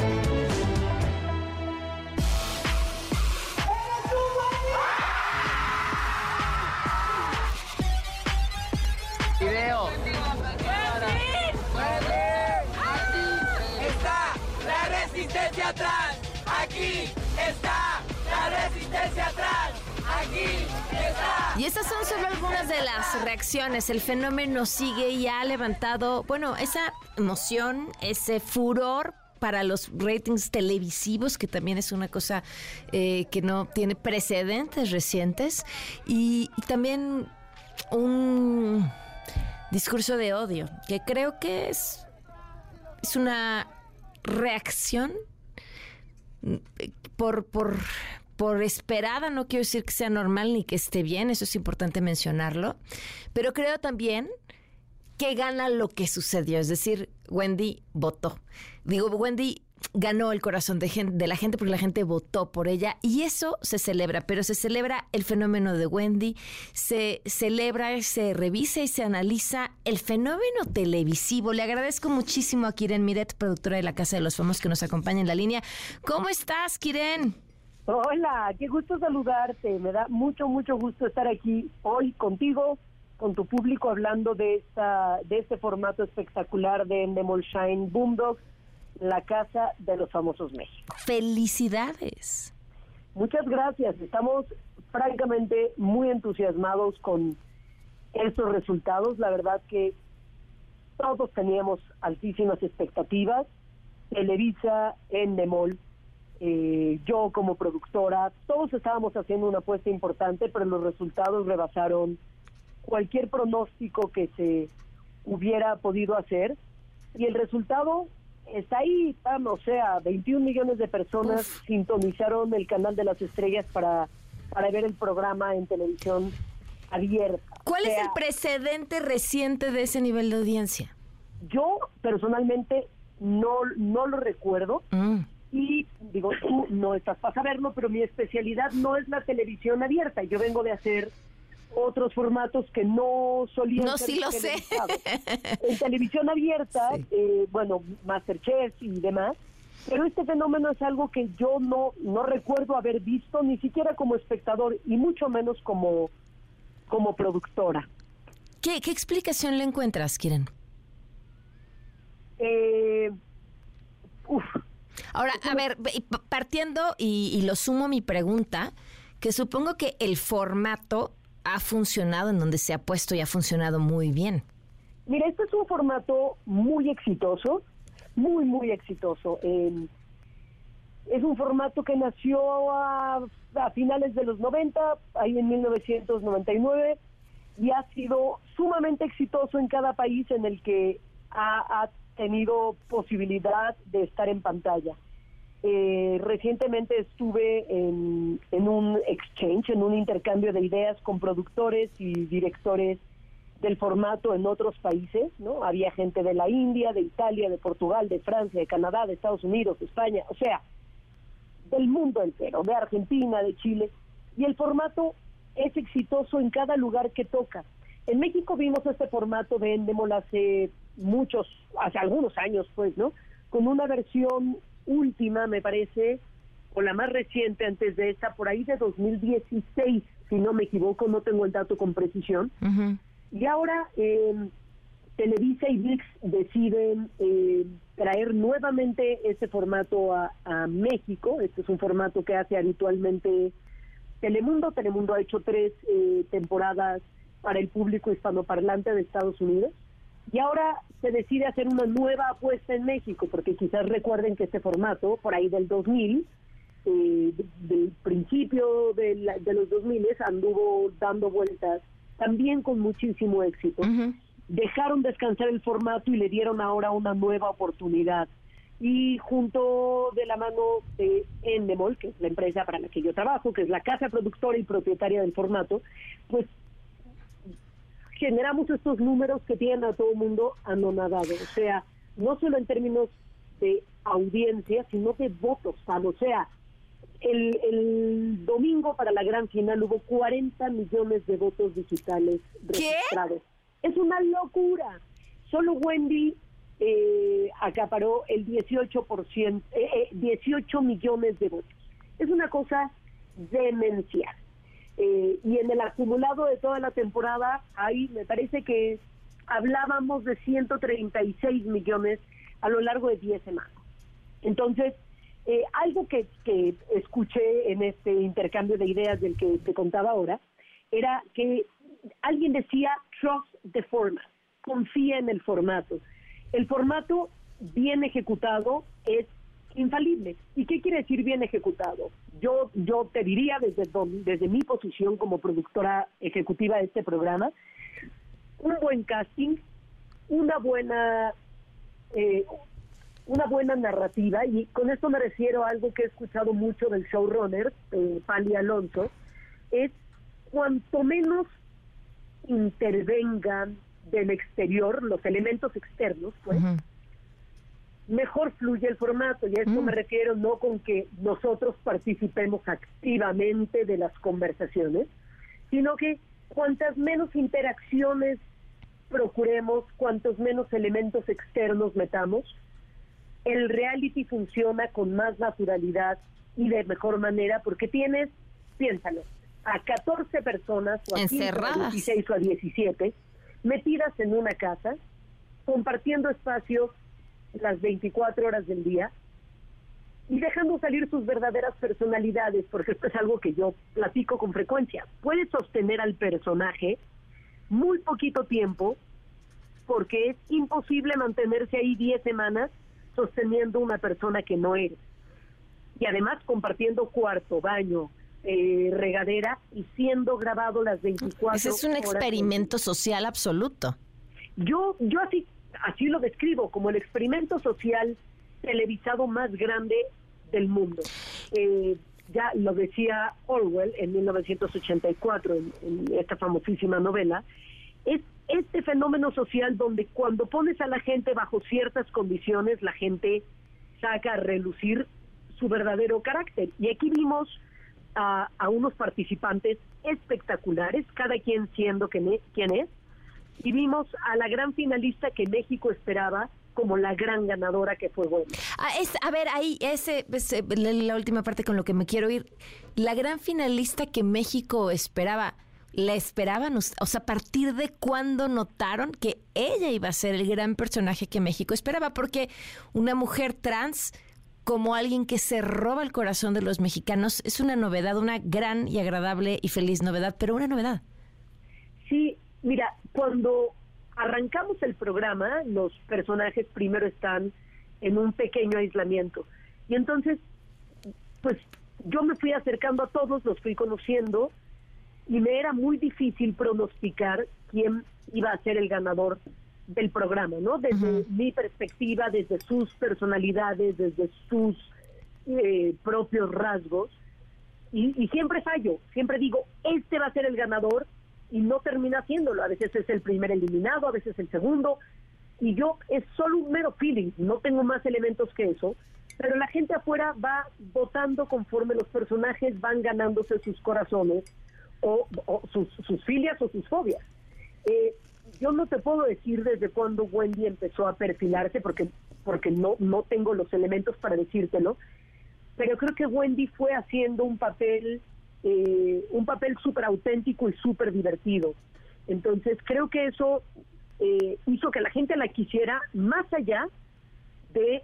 Atrás, aquí está la resistencia atrás, aquí está. Y estas son solo algunas de las reacciones. El fenómeno sigue y ha levantado, bueno, esa emoción, ese furor para los ratings televisivos, que también es una cosa eh, que no tiene precedentes recientes, y, y, también un discurso de odio, que creo que es, es una reacción por, por, por esperada, no quiero decir que sea normal ni que esté bien, eso es importante mencionarlo, pero creo también que gana lo que sucedió, es decir, Wendy votó. Digo, Wendy ganó el corazón de, la gente porque la gente votó por ella y eso se celebra, pero se celebra el fenómeno de Wendy, se celebra, se revisa y se analiza el fenómeno televisivo. Le agradezco muchísimo a Kiren Miret, productora de la Casa de los Famosos, que nos acompaña en la línea. ¿Cómo estás, Kiren? Hola, qué gusto saludarte. Me da mucho, mucho gusto estar aquí hoy contigo, con tu público, hablando de, esta, de este formato espectacular de Endemol Shine Boomdogs la Casa de los Famosos México. Felicidades. Muchas gracias. Estamos francamente muy entusiasmados con estos resultados. La verdad que todos teníamos altísimas expectativas. Televisa, Endemol, eh, yo como productora, todos estábamos haciendo una apuesta importante, pero los resultados rebasaron cualquier pronóstico que se hubiera podido hacer. Y el resultado está ahí, o sea, 21 millones de personas sintonizaron el canal de las estrellas para, para ver el programa en televisión abierta. ¿Cuál es el precedente reciente de ese nivel de audiencia? Yo personalmente no, no lo recuerdo. Mm. Y digo, tú no estás para saberlo, pero mi especialidad no es la televisión abierta. Yo vengo de hacer otros formatos que no solían No, ser sí lo sé. En televisión abierta, eh, bueno, Masterchef y demás, pero este fenómeno es algo que yo no, no recuerdo haber visto, ni siquiera como espectador, y mucho menos como, como productora. ¿Qué, qué explicación le encuentras, Kiran? Eh, Ahora, a ver, partiendo y, y lo sumo a mi pregunta, que supongo que el formato ha funcionado en donde se ha puesto y ha funcionado muy bien. Mira, este es un formato muy exitoso, muy, muy exitoso. Eh, es un formato que nació a, a finales de los 90, ahí en 1999, y ha sido sumamente exitoso en cada país en el que ha, ha tenido posibilidad de estar en pantalla. Eh, recientemente estuve en, en un exchange, en un intercambio de ideas con productores y directores del formato en otros países, ¿no? Había gente de la India, de Italia, de Portugal, de Francia, de Canadá, de Estados Unidos, de España, o sea, del mundo entero, de Argentina, de Chile, y el formato es exitoso en cada lugar que toca. En México vimos este formato de Endemol hace muchos, hace algunos años, pues, ¿no? Con una versión última, me parece, o la más reciente antes de esta, por ahí de 2016, si no me equivoco, no tengo el dato con precisión. Y ahora eh, Televisa y VIX deciden eh, traer nuevamente este formato a, a México. Este es un formato que hace habitualmente Telemundo. Telemundo ha hecho tres eh, temporadas para el público hispanoparlante de Estados Unidos. Y ahora se decide hacer una nueva apuesta en México, porque quizás recuerden que este formato, por ahí del 2000, eh, del principio de, la- de los 2000, anduvo dando vueltas también con muchísimo éxito. Dejaron descansar el formato y le dieron ahora una nueva oportunidad. Y junto de la mano de Endemol, que es la empresa para la que yo trabajo, que es la casa productora y propietaria del formato, pues generamos estos números que tienen a todo el mundo anonadado. O sea, no solo en términos de audiencia, sino de votos. O sea, el, el domingo para la gran final hubo 40 millones de votos digitales registrados. Es una locura. Solo Wendy eh, acaparó el 18%, eh, eh, 18 millones de votos. Es una cosa demencial. Eh, y en el acumulado de toda la temporada, ahí me parece que hablábamos de 136 millones a lo largo de 10 semanas. Entonces, eh, algo que, que escuché en este intercambio de ideas del que te contaba ahora, era que alguien decía trust the format, confía en el formato. El formato bien ejecutado es infalible. ¿Y qué quiere decir bien ejecutado? Yo, yo te diría desde, desde mi posición como productora ejecutiva de este programa, un buen casting, una buena eh, una buena narrativa y con esto me refiero a algo que he escuchado mucho del showrunner eh, Pali Alonso es cuanto menos intervengan del exterior los elementos externos pues mejor fluye el formato y a esto me refiero no con que nosotros participemos activamente de las conversaciones sino que cuantas menos interacciones procuremos, cuantos menos elementos externos metamos, el reality funciona con más naturalidad y de mejor manera porque tienes, piénsalo, a 14 personas o a 15, o a Encerradas. 16 o a 17 metidas en una casa, compartiendo espacios las 24 horas del día y dejando salir sus verdaderas personalidades, porque esto es algo que yo platico con frecuencia. Puedes sostener al personaje muy poquito tiempo porque es imposible mantenerse ahí 10 semanas sosteniendo una persona que no eres. y además compartiendo cuarto, baño, eh, regadera y siendo grabado las 24 Ese es un horas. experimento social absoluto. Yo, yo así, así lo describo como el experimento social televisado más grande del mundo. Eh, ya lo decía Orwell en 1984, en, en esta famosísima novela, es este fenómeno social donde cuando pones a la gente bajo ciertas condiciones, la gente saca a relucir su verdadero carácter. Y aquí vimos a, a unos participantes espectaculares, cada quien siendo quien es, quien es, y vimos a la gran finalista que México esperaba como la gran ganadora que fue Wendy. Ah, es- a ver, ahí, ese, ese- la, la última parte con lo que me quiero ir. La gran finalista que México esperaba, ¿la esperaban? O sea, ¿a partir de cuándo notaron que ella iba a ser el gran personaje que México esperaba? Porque una mujer trans, como alguien que se roba el corazón de los mexicanos, es una novedad, una gran y agradable y feliz novedad, pero una novedad. Sí, mira, cuando arrancamos el programa, los personajes primero están en un pequeño aislamiento. Y entonces, pues yo me fui acercando a todos, los fui conociendo, y me era muy difícil pronosticar quién iba a ser el ganador del programa, ¿no? Desde mi perspectiva, desde sus personalidades, desde sus eh, propios rasgos. Y, y siempre fallo, siempre digo, este va a ser el ganador y no termina haciéndolo. A veces es el primer eliminado, a veces el segundo. Y yo es solo un mero feeling, no tengo más elementos que eso. Pero la gente afuera va votando conforme los personajes van ganándose sus corazones o, sus filias o sus fobias. Eh, yo no te puedo decir desde cuándo Wendy empezó a perfilarse porque porque no no tengo los elementos para decírtelo, pero creo que Wendy fue haciendo un papel eh, un papel súper auténtico y súper divertido. Entonces creo que eso eh, hizo que la gente la quisiera más allá de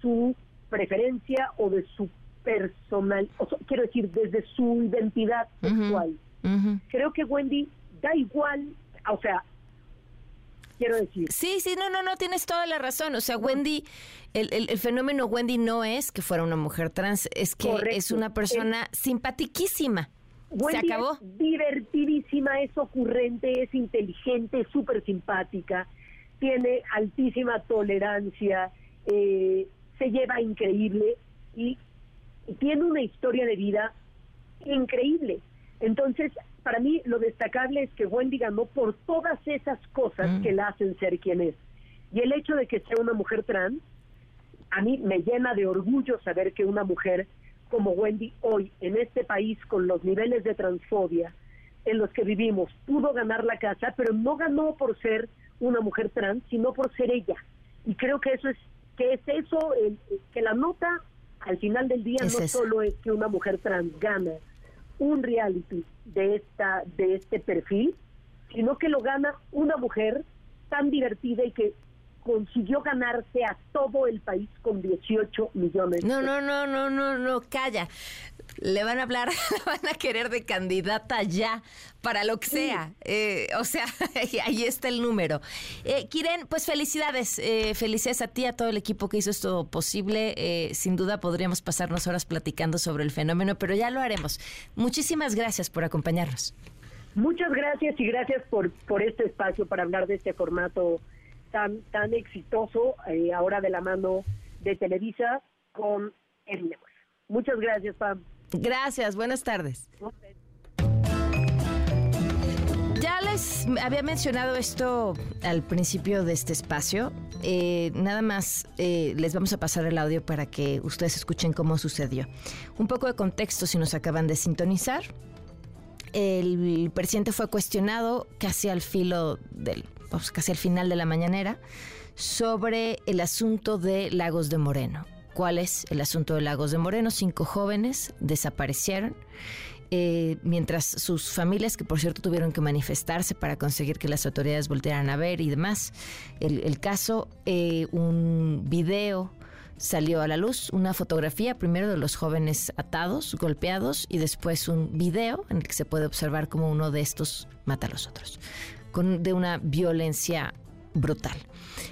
su preferencia o de su personal, o sea, quiero decir, desde su identidad sexual. Creo que Wendy da igual, o sea, quiero decir. Sí, sí, no, no, no, tienes toda la razón. O sea, Wendy, el, el- el fenómeno Wendy no es que fuera una mujer trans, es que Correcto. es una persona simpatiquísima. Wendy Se acabó. es divertidísima, es ocurrente, es inteligente, es súper simpática, tiene altísima tolerancia, eh, se lleva increíble y, y tiene una historia de vida increíble. Entonces, para mí lo destacable es que Wendy ganó por todas esas cosas que la hacen ser quien es. Y el hecho de que sea una mujer trans, a mí me llena de orgullo saber que una mujer como Wendy hoy en este país con los niveles de transfobia en los que vivimos pudo ganar la casa, pero no ganó por ser una mujer trans, sino por ser ella. Y creo que eso es que es eso el- que la nota al final del día Es no solo es que una mujer trans gana un reality de esta de este perfil, sino que lo gana una mujer tan divertida y que consiguió ganarse a todo el país con 18 millones. No, no, no, no, no, no, calla. Le van a hablar, le van a querer de candidata ya para lo que sea. Eh, o sea, ahí está el número. Eh, Kiren, pues felicidades. eh, felicidades a ti, a todo el equipo que hizo esto posible. Eh, sin duda podríamos pasarnos horas platicando sobre el fenómeno, pero ya lo haremos. Muchísimas gracias por acompañarnos. Muchas gracias y gracias por, por este espacio para hablar de este formato tan, tan exitoso, eh, ahora de la mano de Televisa con el. Muchas gracias, Pam. Gracias, buenas tardes. Ya les había mencionado esto al principio de este espacio. Eh, nada más eh, les vamos a pasar el audio para que ustedes escuchen cómo sucedió. Un poco de contexto si nos acaban de sintonizar. El presidente fue cuestionado casi al filo del, pues, casi al final de la mañanera sobre el asunto de Lagos de Moreno. ¿Cuál es el asunto de Lagos de Moreno? Cinco jóvenes desaparecieron eh, mientras sus familias, que por cierto tuvieron que manifestarse para conseguir que las autoridades voltearan a ver y demás, el, caso, eh, un video salió a la luz, una fotografía primero de los jóvenes atados, golpeados, y después un video en el que se puede observar cómo uno de estos mata a los otros, con, de una violencia brutal.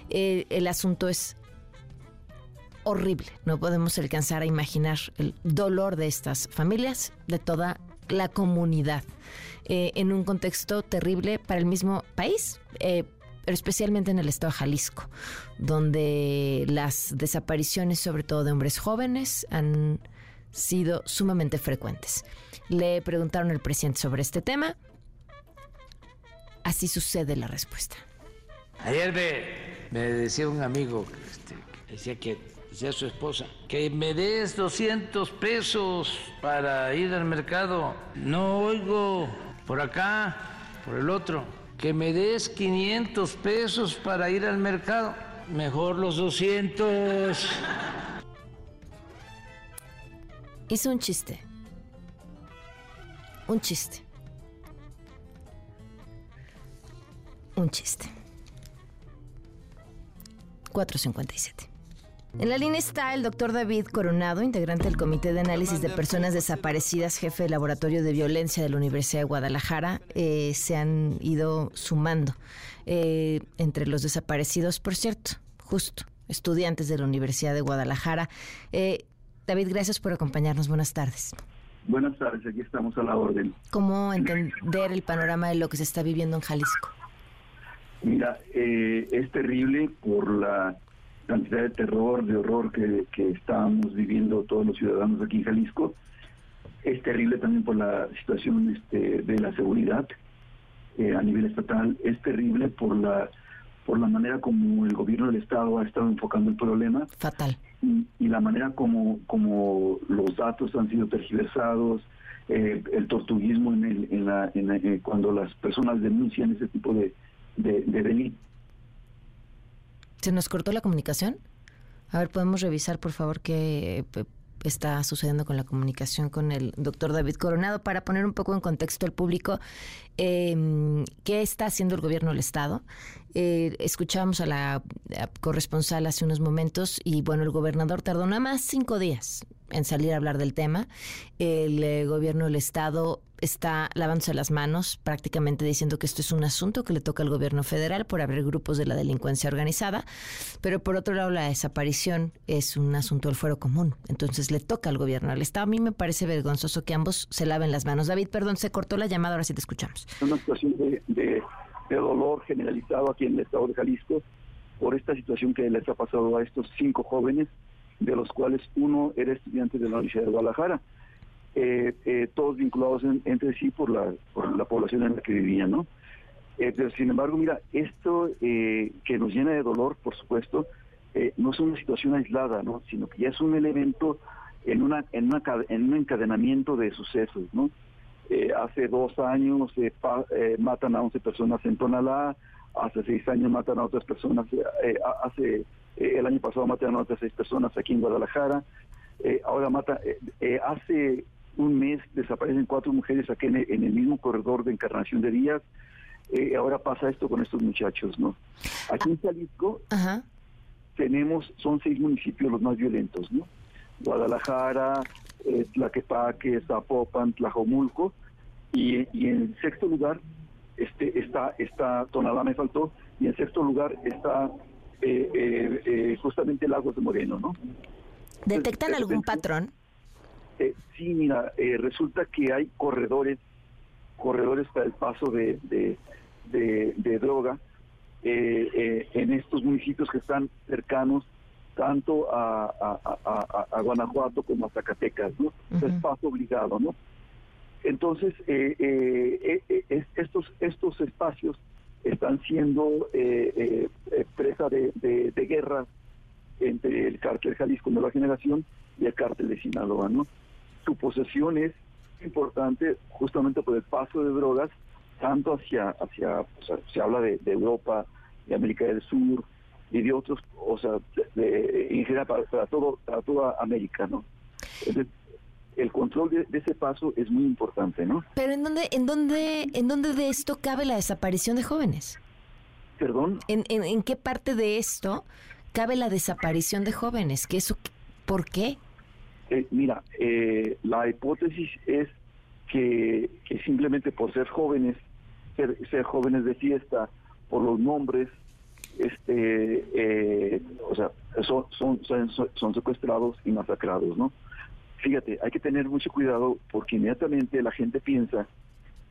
Eh, el asunto es horrible. No podemos alcanzar a imaginar el dolor de estas familias, de toda la comunidad, eh, en un contexto terrible para el mismo país. Eh, pero especialmente en el estado de Jalisco, donde las desapariciones, sobre todo de hombres jóvenes, han sido sumamente frecuentes. Le preguntaron al presidente sobre este tema. Así sucede la respuesta. Ayer me, decía un amigo, este, decía que decía su esposa, que me des 200 pesos para ir al mercado. No oigo por acá, por el otro. Que me des 500 pesos para ir al mercado. Mejor los 200. Hizo un chiste. Un chiste. Un chiste. 457. En la línea está el doctor David Coronado, integrante del Comité de Análisis de Personas Desaparecidas, jefe del Laboratorio de Violencia de la Universidad de Guadalajara. Eh, se han ido sumando eh, entre los desaparecidos, por cierto, justo, estudiantes de la Universidad de Guadalajara. Eh, David, gracias por acompañarnos. Buenas tardes. Buenas tardes, aquí estamos a la orden. ¿Cómo entender el panorama de lo que se está viviendo en Jalisco? Mira, eh, es terrible por la cantidad de terror, de horror que, que estamos viviendo todos los ciudadanos aquí en Jalisco. Es terrible también por la situación este, de la seguridad eh, a nivel estatal. Es terrible por la por la manera como el gobierno del estado ha estado enfocando el problema. Fatal. Y, la manera como, como los datos han sido tergiversados, eh, el tortuguismo en, el, en, la, en eh, cuando las personas denuncian ese tipo de, de, de. ¿Se nos cortó la comunicación? A ver, podemos revisar, por favor, qué está sucediendo con la comunicación con el doctor David Coronado para poner un poco en contexto al público eh, qué está haciendo el gobierno del Estado. Eh, escuchábamos a la corresponsal hace unos momentos y bueno, el gobernador tardó nada más cinco días en salir a hablar del tema. El eh, gobierno del Estado está lavándose las manos, prácticamente diciendo que esto es un asunto que le toca al gobierno federal por abrir grupos de la delincuencia organizada, pero por otro lado la desaparición es un asunto del fuero común, entonces le toca al gobierno del Estado. A mí me parece vergonzoso que ambos se laven las manos. David, perdón, se cortó la llamada, ahora sí te escuchamos. Una situación de dolor generalizado aquí en el Estado de Jalisco por esta situación que les ha pasado a estos cinco jóvenes de los cuales uno era estudiante de la Universidad de Guadalajara, eh, eh, todos vinculados entre sí por la, por la población en la que vivían, ¿no? Eh, pero sin embargo, mira, esto que nos llena de dolor, por supuesto, no es una situación aislada, ¿no? Sino que ya es un elemento en, una, en, una, en un encadenamiento de sucesos, ¿no? Hace dos años matan a 11 personas en Tonalá, hace seis años matan a otras personas, hace eh, el año pasado mataron a otras seis personas aquí en Guadalajara. Eh, ahora mata, eh, hace un mes desaparecen cuatro mujeres aquí en el, mismo corredor de Encarnación de Díaz. ahora pasa esto con estos muchachos, ¿no? Aquí en Jalisco tenemos, son seis municipios los más violentos, ¿no? Guadalajara, Tlaquepaque, Zapopan, Tlajomulco, y, y en sexto lugar este, está, está Tonalá me faltó, y en sexto lugar está eh, eh, eh, justamente Lagos de Moreno, ¿no? ¿Detectan algún patrón? sí, mira, resulta que hay corredores, corredores para el paso de, de, droga en estos municipios que están cercanos tanto a, a, Guanajuato como a Zacatecas, ¿no? Es paso obligado, ¿no? Entonces, estos, estos espacios están siendo eh, eh, eh, presa de, de, guerra entre el cártel Jalisco Nueva Generación y el cártel de Sinaloa. ¿no? Su posesión es importante justamente por el paso de drogas, tanto hacia, hacia se habla de, Europa, de América del Sur y de otros, o sea, de, en general para, todo, para toda América. ¿no? El control de, ese paso es muy importante, ¿no? Pero ¿en dónde, en dónde, en dónde de esto cabe la desaparición de jóvenes? ¿Perdón? ¿En, en, qué parte de esto cabe la desaparición de jóvenes? ¿Qué eso, ¿Por qué? Eh, mira, eh, la hipótesis es que, que, simplemente por ser jóvenes, ser, ser jóvenes de fiesta, por los nombres, este, eh, o sea, son, son, son, son secuestrados y masacrados, ¿no? Fíjate, hay que tener mucho cuidado porque inmediatamente la gente piensa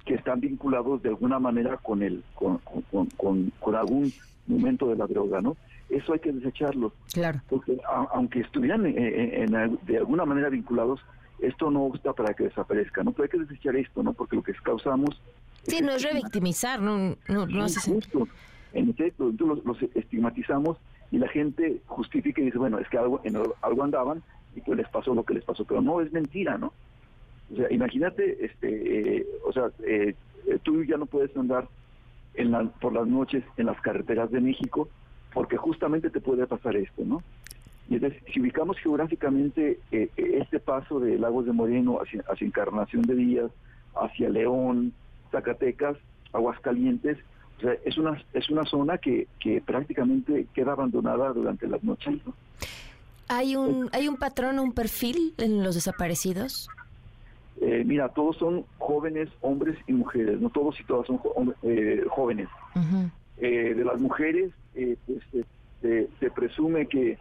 que están vinculados de alguna manera con el con, con, con, con algún momento de la droga, ¿no? Eso hay que desecharlo. Claro. Porque aunque estuvieran de alguna manera vinculados, esto no gusta para que desaparezca, ¿no? Pero hay que desechar esto, ¿no? Porque lo que causamos... Sí, no es revictimizar, no, no, no hace justo. En efecto, entonces los, estigmatizamos y la gente justifica y dice, bueno, es que algo, en algo andaban y que les pasó lo que les pasó, pero no es mentira, ¿no? O sea, imagínate, este, eh, o sea, eh, tú ya no puedes andar en la, por las noches en las carreteras de México porque justamente te puede pasar esto, ¿no? Y entonces, si ubicamos geográficamente eh, este paso de Lagos de Moreno hacia, hacia Encarnación de Díaz, hacia León, Zacatecas, Aguascalientes, o sea, es una, es una zona que, que prácticamente queda abandonada durante las noches. ¿no? ¿Hay un, ¿Hay un patrón, un perfil en los desaparecidos? Eh, mira, todos son jóvenes, hombres y mujeres, no todos y todas son eh, jóvenes. Eh, de las mujeres, pues se presume que,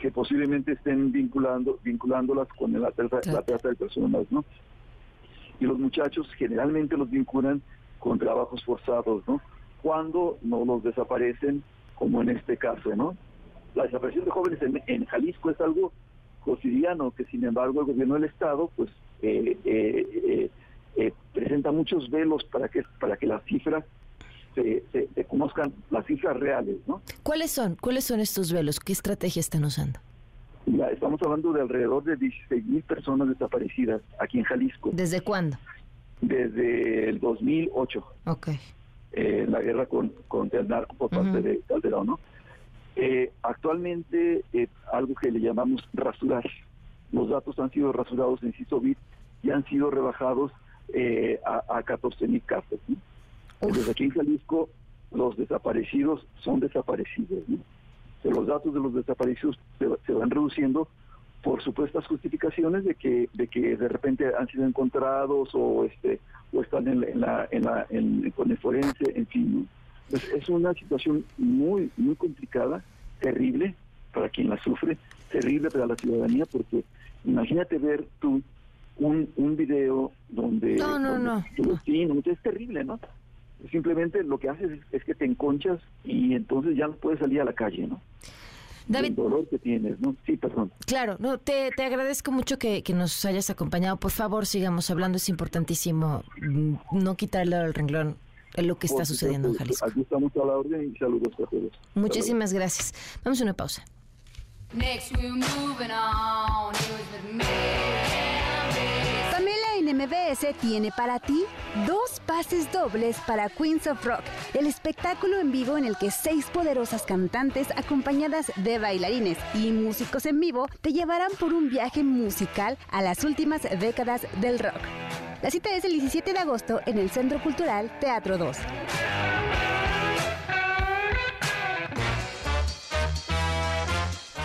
que posiblemente estén vinculando vinculándolas con la trata, la trata de personas, ¿no? Y los muchachos generalmente los vinculan con trabajos forzados, ¿no? Cuando no los desaparecen, como en este caso, ¿no? La desaparición de jóvenes en, en Jalisco es algo cotidiano que sin embargo el gobierno del estado pues eh, eh, eh, presenta muchos velos para que para que las cifras se, conozcan las cifras reales no cuáles son cuáles son estos velos qué estrategia están usando Mira, estamos hablando de alrededor de 16 mil personas desaparecidas aquí en Jalisco. Desde cuándo desde el 2008 Ok. la guerra con contra el narco por parte de Calderón no eh, actualmente, eh, algo que le llamamos rasurar. Los datos han sido rasurados en CISOBIT y han sido rebajados eh, a, a 14 mil casos. Desde aquí en Jalisco, los desaparecidos son desaparecidos. los datos de los desaparecidos se, van reduciendo por supuestas justificaciones de que de que de repente han sido encontrados o este o están en la, en la, en con el forense, en fin. Pues, es una situación muy, muy complicada, terrible para quien la sufre, terrible para la ciudadanía, porque imagínate ver tú un, un video donde... No, no, no. Sí, es terrible, ¿no? Simplemente lo que haces es, que te enconchas y entonces ya no puedes salir a la calle, ¿no? David, el dolor que tienes, ¿no? Sí, perdón. Claro, no, te, te agradezco mucho que, que, nos hayas acompañado. Por favor, sigamos hablando, es importantísimo mm, no quitarle al renglón en lo que está sucediendo en Jalisco. Aquí estamos a la orden y saludos a todos. Muchísimas gracias. Vamos a una pausa. Pamela en MBS tiene para ti dos pases dobles para Queens of Rock, el espectáculo en vivo en el que seis poderosas cantantes acompañadas de bailarines y músicos en vivo te llevarán por un viaje musical a las últimas décadas del rock. La cita es el 17 de agosto en el Centro Cultural Teatro 2.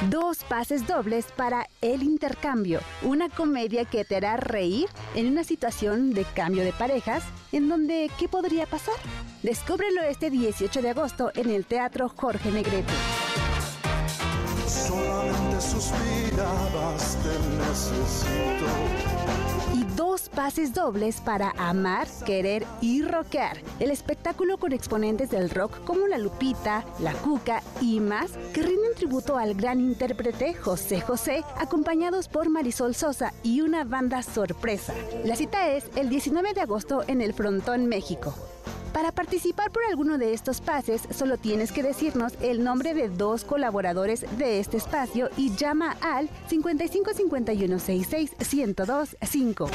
Dos pases dobles para El Intercambio, una comedia que te hará reír en una situación de cambio de parejas, en donde ¿qué podría pasar? Descúbrelo este 18 de agosto en el Teatro Jorge Negrete. Solamente suspirabas, te necesito pases dobles para amar, querer y rockear. El espectáculo con exponentes del rock como La Lupita, La Cuca y más que rinden tributo al gran intérprete José José, acompañados por Marisol Sosa y una banda sorpresa. La cita es el 19 de agosto en el Frontón México. Para participar por alguno de estos pases, solo tienes que decirnos el nombre de dos colaboradores de este espacio y llama al 55 51 66 1025.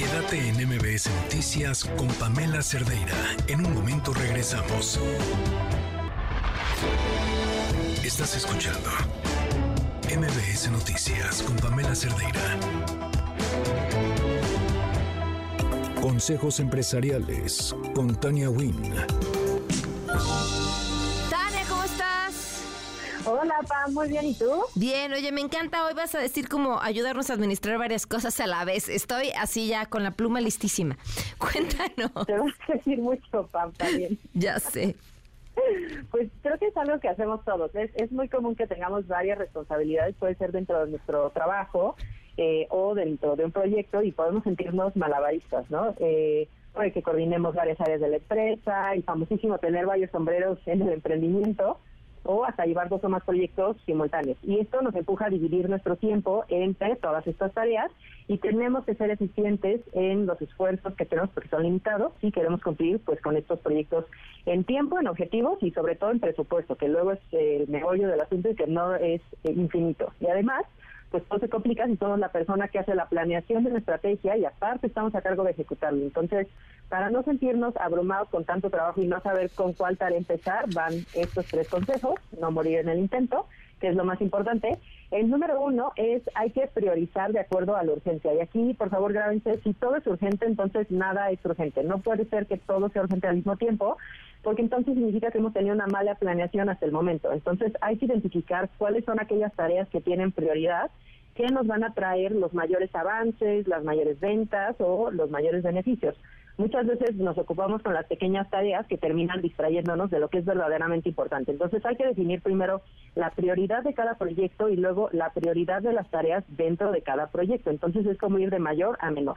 Quédate en MBS Noticias con Pamela Cerdeira. En un momento regresamos. Estás escuchando MBS Noticias con Pamela Cerdeira. Consejos empresariales con Tania Wynn. Hola, Pam, muy bien, ¿y tú? Bien, oye, me encanta. Hoy vas a decir cómo ayudarnos a administrar varias cosas a la vez. Estoy así ya con la pluma listísima. Cuéntanos. Te vas a decir mucho, Pam, también. ya sé. Pues creo que es algo que hacemos todos. Es, es muy común que tengamos varias responsabilidades, puede ser dentro de nuestro trabajo eh, o dentro de un proyecto y podemos sentirnos malabaristas, ¿no? Eh, puede que coordinemos varias áreas de la empresa y famosísimo tener varios sombreros en el emprendimiento o hasta llevar dos o más proyectos simultáneos. Y esto nos empuja a dividir nuestro tiempo entre todas estas tareas y tenemos que ser eficientes en los esfuerzos que tenemos porque son limitados y queremos cumplir pues con estos proyectos en tiempo, en objetivos y sobre todo en presupuesto, que luego es el meollo del asunto y que no es eh, infinito. Y además, pues todo se complica si somos la persona que hace la planeación de la estrategia y aparte estamos a cargo de ejecutarlo. Entonces, para no sentirnos abrumados con tanto trabajo y no saber con cuál tarea empezar, van estos tres consejos, no morir en el intento, que es lo más importante. El número uno es hay que priorizar de acuerdo a la urgencia. Y aquí, por favor, grábense, si todo es urgente, entonces nada es urgente. No puede ser que todo sea urgente al mismo tiempo, porque entonces significa que hemos tenido una mala planeación hasta el momento. Entonces hay que identificar cuáles son aquellas tareas que tienen prioridad, que nos van a traer los mayores avances, las mayores ventas o los mayores beneficios. Muchas veces nos ocupamos con las pequeñas tareas que terminan distrayéndonos de lo que es verdaderamente importante. Entonces hay que definir primero la prioridad de cada proyecto y luego la prioridad de las tareas dentro de cada proyecto. Entonces es como ir de mayor a menor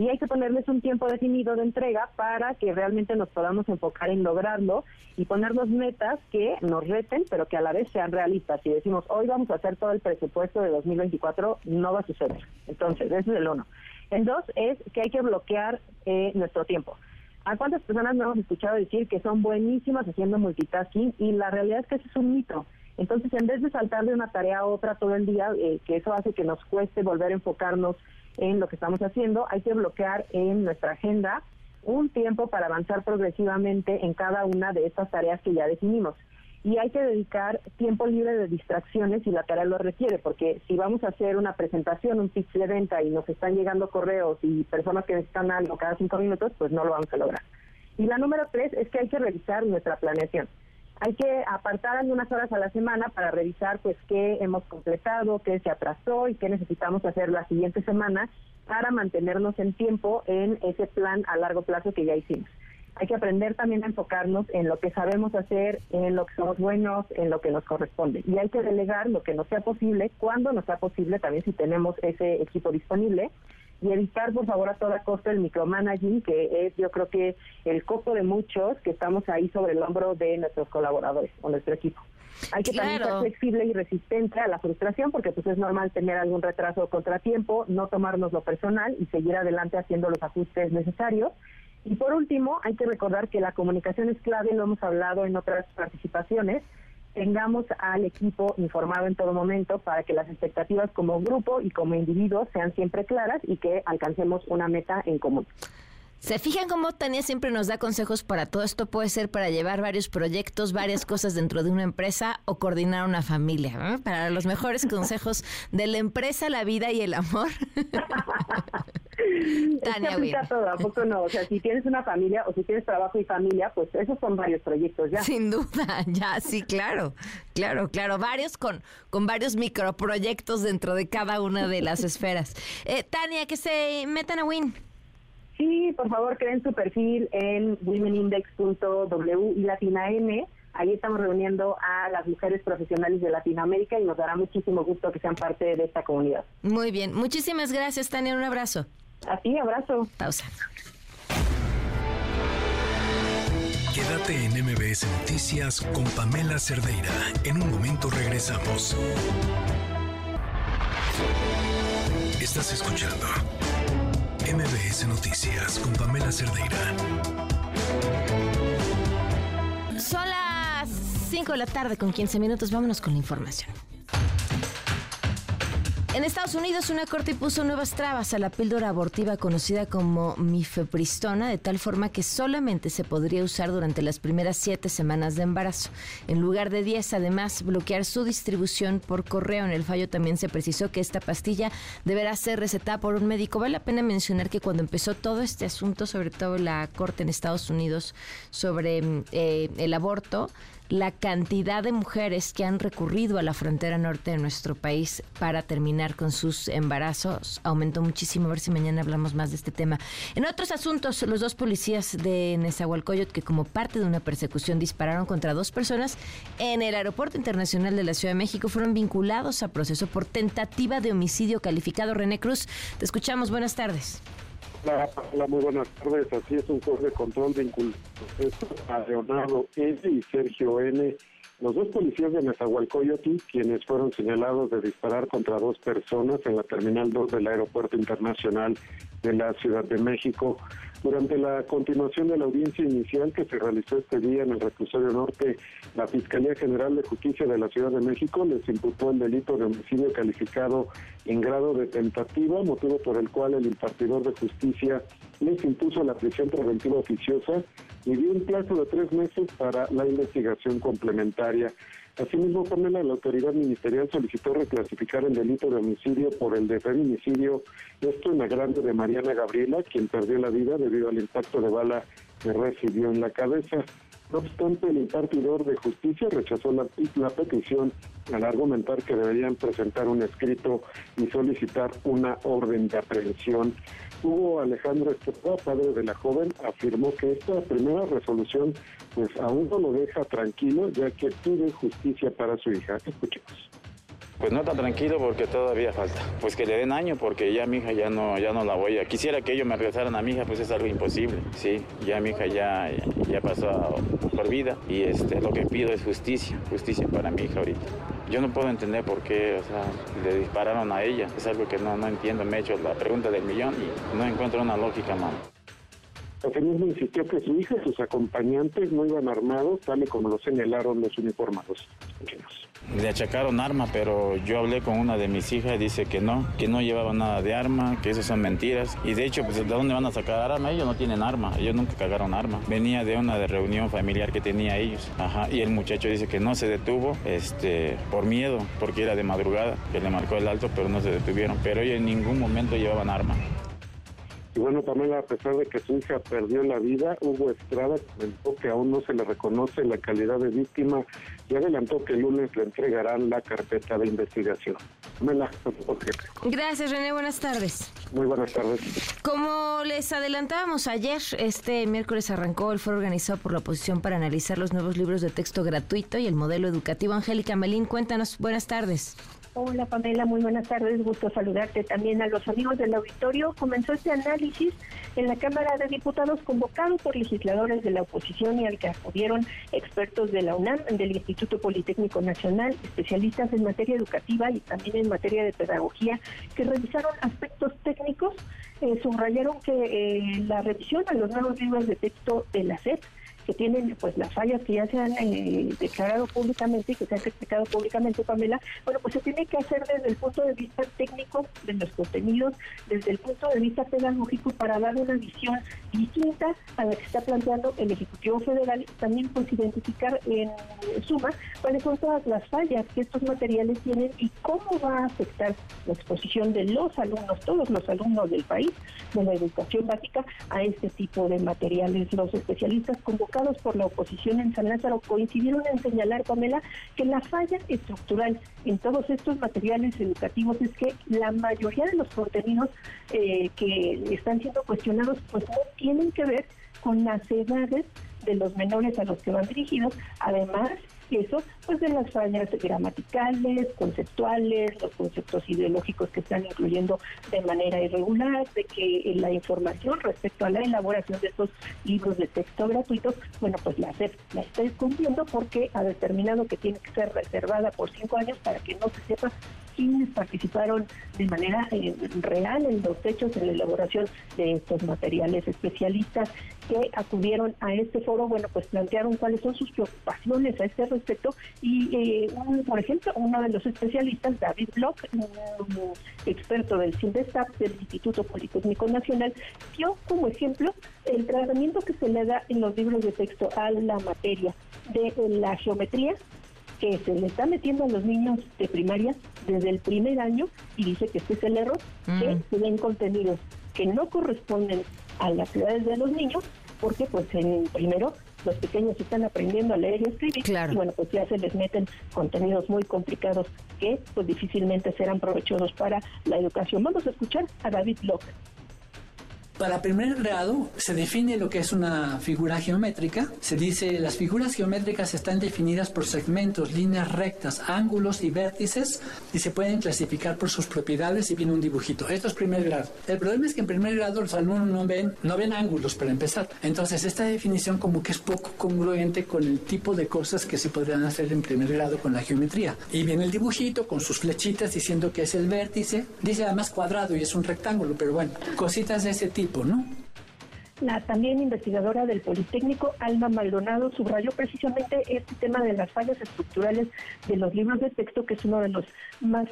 y hay que ponerles un tiempo definido de entrega para que realmente nos podamos enfocar en lograrlo y ponernos metas que nos reten, pero que a la vez sean realistas. Si decimos, hoy vamos a hacer todo el presupuesto de 2024, no va a suceder. Entonces, ese es el uno. El dos es que hay que bloquear eh, nuestro tiempo. ¿A cuántas personas no hemos escuchado decir que son buenísimas haciendo multitasking? Y la realidad es que eso es un mito. Entonces, en vez de saltar de una tarea a otra todo el día, eh, que eso hace que nos cueste volver a enfocarnos en lo que estamos haciendo, hay que bloquear en nuestra agenda un tiempo para avanzar progresivamente en cada una de estas tareas que ya definimos. Y hay que dedicar tiempo libre de distracciones si la tarea lo requiere, porque si vamos a hacer una presentación, un pitch de venta y nos están llegando correos y personas que necesitan algo cada cinco minutos, pues no lo vamos a lograr. Y la número tres es que hay que revisar nuestra planeación hay que apartar algunas horas a la semana para revisar pues qué hemos completado, qué se atrasó y qué necesitamos hacer la siguiente semana para mantenernos en tiempo en ese plan a largo plazo que ya hicimos. Hay que aprender también a enfocarnos en lo que sabemos hacer, en lo que somos buenos, en lo que nos corresponde. Y hay que delegar lo que no sea posible, cuando no sea posible, también si tenemos ese equipo disponible, y evitar por favor a toda costa el micromanaging, que es yo creo que el coco de muchos que estamos ahí sobre el hombro de nuestros colaboradores o nuestro equipo. Hay que también ser flexible y resistente a la frustración porque pues es normal tener algún retraso o contratiempo, no tomarnos lo personal y seguir adelante haciendo los ajustes necesarios. Y por último, hay que recordar que la comunicación es clave, lo hemos hablado en otras participaciones, tengamos al equipo informado en todo momento para que las expectativas como grupo y como individuos sean siempre claras y que alcancemos una meta en común. ¿Se fijan cómo Tania siempre nos da consejos para todo esto? Puede ser para llevar varios proyectos, varias cosas dentro de una empresa o coordinar una familia. Para los mejores consejos de la empresa, la vida y el amor. Tania, es que todo, ¿a poco no? O sea, si tienes una familia o si tienes trabajo y familia, pues esos son varios proyectos ya. Sin duda, ya, sí, claro. Claro, claro, varios con, con varios microproyectos dentro de cada una de las esferas. Eh, Tania, que se metan a Win. Sí, por favor, creen su perfil en womenindex.w y latina m. Ahí estamos reuniendo a las mujeres profesionales de Latinoamérica y nos dará muchísimo gusto que sean parte de esta comunidad. Muy bien, muchísimas gracias, Tania. Un abrazo. A ti, abrazo. Pausa. Quédate en MBS Noticias con Pamela Cerdeira. En un momento regresamos. Estás escuchando MBS Noticias con Pamela Cerdeira. Son las 5 de la tarde con 15 minutos. Vámonos con la información. En Estados Unidos, una corte puso nuevas trabas a la píldora abortiva conocida como mifepristona, de tal forma que solamente se podría usar durante las primeras siete semanas de embarazo. En lugar de 10, además, bloquear su distribución por correo. En el fallo también se precisó que esta pastilla deberá ser recetada por un médico. Vale la pena mencionar que cuando empezó todo este asunto, sobre todo la corte en Estados Unidos sobre mm, eh, el aborto, la cantidad de mujeres que han recurrido a la frontera norte de nuestro país para terminar con sus embarazos aumentó muchísimo. A ver si mañana hablamos más de este tema. En otros asuntos, los dos policías de Nezahualcóyotl que como parte de una persecución dispararon contra dos personas en el Aeropuerto Internacional de la Ciudad de México fueron vinculados a proceso por tentativa de homicidio calificado. René Cruz, te escuchamos. Buenas tardes. Hola, muy buenas tardes. Así es un juez de control de a Leonardo S. y Sergio N. Los dos policías de Nezahualcóyotl, quienes fueron señalados de disparar contra dos personas en la Terminal 2 del Aeropuerto Internacional de la Ciudad de México, durante la continuación de la audiencia inicial que se realizó este día en el reclusorio norte, la Fiscalía General de Justicia de la Ciudad de México les imputó el delito de homicidio calificado en grado de tentativa, motivo por el cual el impartidor de justicia les impuso la prisión preventiva oficiosa y dio un plazo de tres meses para la investigación complementaria. Asimismo, Pamela, la autoridad ministerial solicitó reclasificar el delito de homicidio por el de feminicidio, esto en la grande de Mariana Gabriela, quien perdió la vida debido al impacto de bala que recibió en la cabeza. No obstante, el impartidor de justicia rechazó la, petición al argumentar que deberían presentar un escrito y solicitar una orden de aprehensión. Hugo Alejandro Estrada, padre de la joven, afirmó que esta primera resolución pues aún no lo deja tranquilo ya que pide justicia para su hija. Escuchemos. Pues no está tranquilo porque todavía falta. Pues que le den año porque ya mi hija ya no, ya no la voy a... Quisiera que ellos me regresaran a mi hija, pues es algo imposible. Sí, ya mi hija ya, ya pasó por vida y este, lo que pido es justicia, justicia para mi hija ahorita. Yo no puedo entender por qué o le dispararon a ella. Es algo que no, no entiendo. Me he hecho la pregunta del millón y no encuentro una lógica, mano. Asimismo insistió que su hija y sus acompañantes no iban armados, tal y como lo señalaron los uniformados. Le achacaron arma, pero yo hablé con una de mis hijas y dice que no, que no llevaba nada de arma, que esas son mentiras. Y de hecho, pues ¿de dónde van a sacar arma? Ellos no tienen arma, ellos nunca cagaron arma. Venía de una de reunión familiar que tenía ellos. Ajá, y el muchacho dice que no se detuvo este, por miedo, porque era de madrugada, que le marcó el alto, pero no se detuvieron. Pero ellos en ningún momento llevaban arma. Y bueno, Pamela, a pesar de que su hija perdió la vida, Hugo Estrada comentó que aún no se le reconoce la calidad de víctima y adelantó que el lunes le entregarán la carpeta de investigación. Pamela, Gracias, René. Buenas tardes. Muy buenas tardes. Como les adelantábamos ayer, este miércoles arrancó el foro organizado por la oposición para analizar los nuevos libros de texto gratuito y el modelo educativo. Angélica Melín, cuéntanos. Buenas tardes. Hola Pamela, muy buenas tardes, gusto saludarte también a los amigos del auditorio. Comenzó este análisis en la Cámara de Diputados convocado por legisladores de la oposición y al que acudieron expertos de la UNAM, del Instituto Politécnico Nacional, especialistas en materia educativa y también en materia de pedagogía, que revisaron aspectos técnicos, eh, subrayaron que eh, la revisión a los nuevos libros de texto de la SEP que tienen pues las fallas que ya se han eh, declarado públicamente y que se han explicado públicamente, Pamela, bueno, pues se tiene que hacer desde el punto de vista técnico de los contenidos, desde el punto de vista pedagógico para dar una visión distinta a la que está planteando el Ejecutivo Federal también pues identificar en suma cuáles son todas las fallas que estos materiales tienen y cómo va a afectar la exposición de los alumnos, todos los alumnos del país, de la educación básica, a este tipo de materiales. Los especialistas convocados por la oposición en San Lázaro coincidieron en señalar, Pamela, que la falla estructural en todos estos materiales educativos es que la mayoría de los contenidos eh, que están siendo cuestionados pues no tienen que ver con las edades de los menores a los que van dirigidos, además eso, pues de las fallas gramaticales, conceptuales, los conceptos ideológicos que están incluyendo de manera irregular, de que la información respecto a la elaboración de estos libros de texto gratuitos, bueno, pues la SEP la está cumpliendo porque ha determinado que tiene que ser reservada por cinco años para que no se sepa quiénes participaron de manera eh, real en los hechos en la elaboración de estos materiales especialistas que acudieron a este foro, bueno, pues plantearon cuáles son sus preocupaciones a este respecto y, eh, por ejemplo, uno de los especialistas, David Bloch, un experto del CINDESTAP, del Instituto Politécnico Nacional, dio como ejemplo el tratamiento que se le da en los libros de texto a la materia de la geometría que se le está metiendo a los niños de primaria desde el primer año y dice que este es el error, que se ven contenidos que no corresponden a las edades de los niños porque pues en primero los pequeños están aprendiendo a leer y escribir. Y bueno, pues ya se les meten contenidos muy complicados que pues difícilmente serán provechosos para la educación. Vamos a escuchar a David Locke. Para primer grado se define lo que es una figura geométrica. Se dice las figuras geométricas están definidas por segmentos, líneas rectas, ángulos y vértices y se pueden clasificar por sus propiedades y viene un dibujito. Esto es primer grado. El problema es que en primer grado los alumnos no ven, no ven ángulos para empezar. Entonces esta definición como que es poco congruente con el tipo de cosas que se podrían hacer en primer grado con la geometría. Y viene el dibujito con sus flechitas diciendo que es el vértice. Dice además cuadrado y es un rectángulo, pero bueno, cositas de ese tipo la también investigadora del Politécnico, Alma Maldonado, subrayó precisamente este tema de las fallas estructurales de los libros de texto, que es uno de los más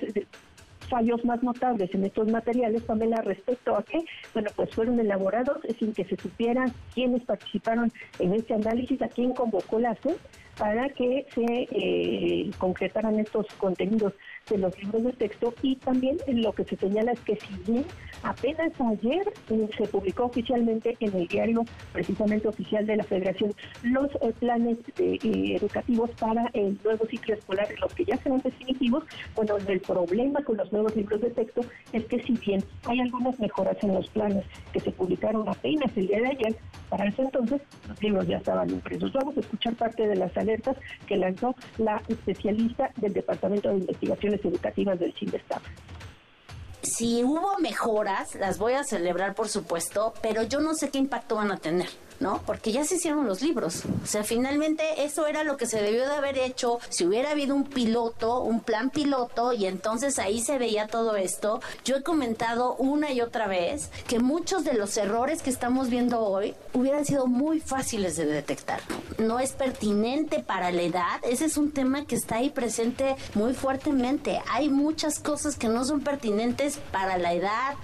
fallos más notables en estos materiales, Pamela, respecto a que, bueno, pues fueron elaborados sin que se supiera quiénes participaron en este análisis, a quién convocó la SED para que se eh, concretaran estos contenidos de los libros de texto y también lo que se señala es que si bien apenas ayer eh, se publicó oficialmente en el diario precisamente oficial de la Federación los eh, planes educativos para el nuevo ciclo escolar, los que ya serán definitivos, bueno, el problema con los nuevos libros de texto es que si bien hay algunas mejoras en los planes que se publicaron apenas el día de ayer, para ese entonces los libros ya estaban impresos. Vamos a escuchar parte de las alertas que lanzó la especialista del Departamento de Investigaciones Educativas del CINDESTAF si hubo mejoras, las voy a celebrar por supuesto, pero yo no sé qué impacto van a tener. ¿No? Porque ya se hicieron los libros. O sea, finalmente eso era lo que se debió de haber hecho si hubiera habido un piloto, un plan piloto, y entonces ahí se veía todo esto. Yo he comentado una y otra vez que muchos de los errores que estamos viendo hoy hubieran sido muy fáciles de detectar. No es pertinente para la edad. Ese es un tema que está ahí presente muy fuertemente. Hay muchas cosas que no son pertinentes para la edad,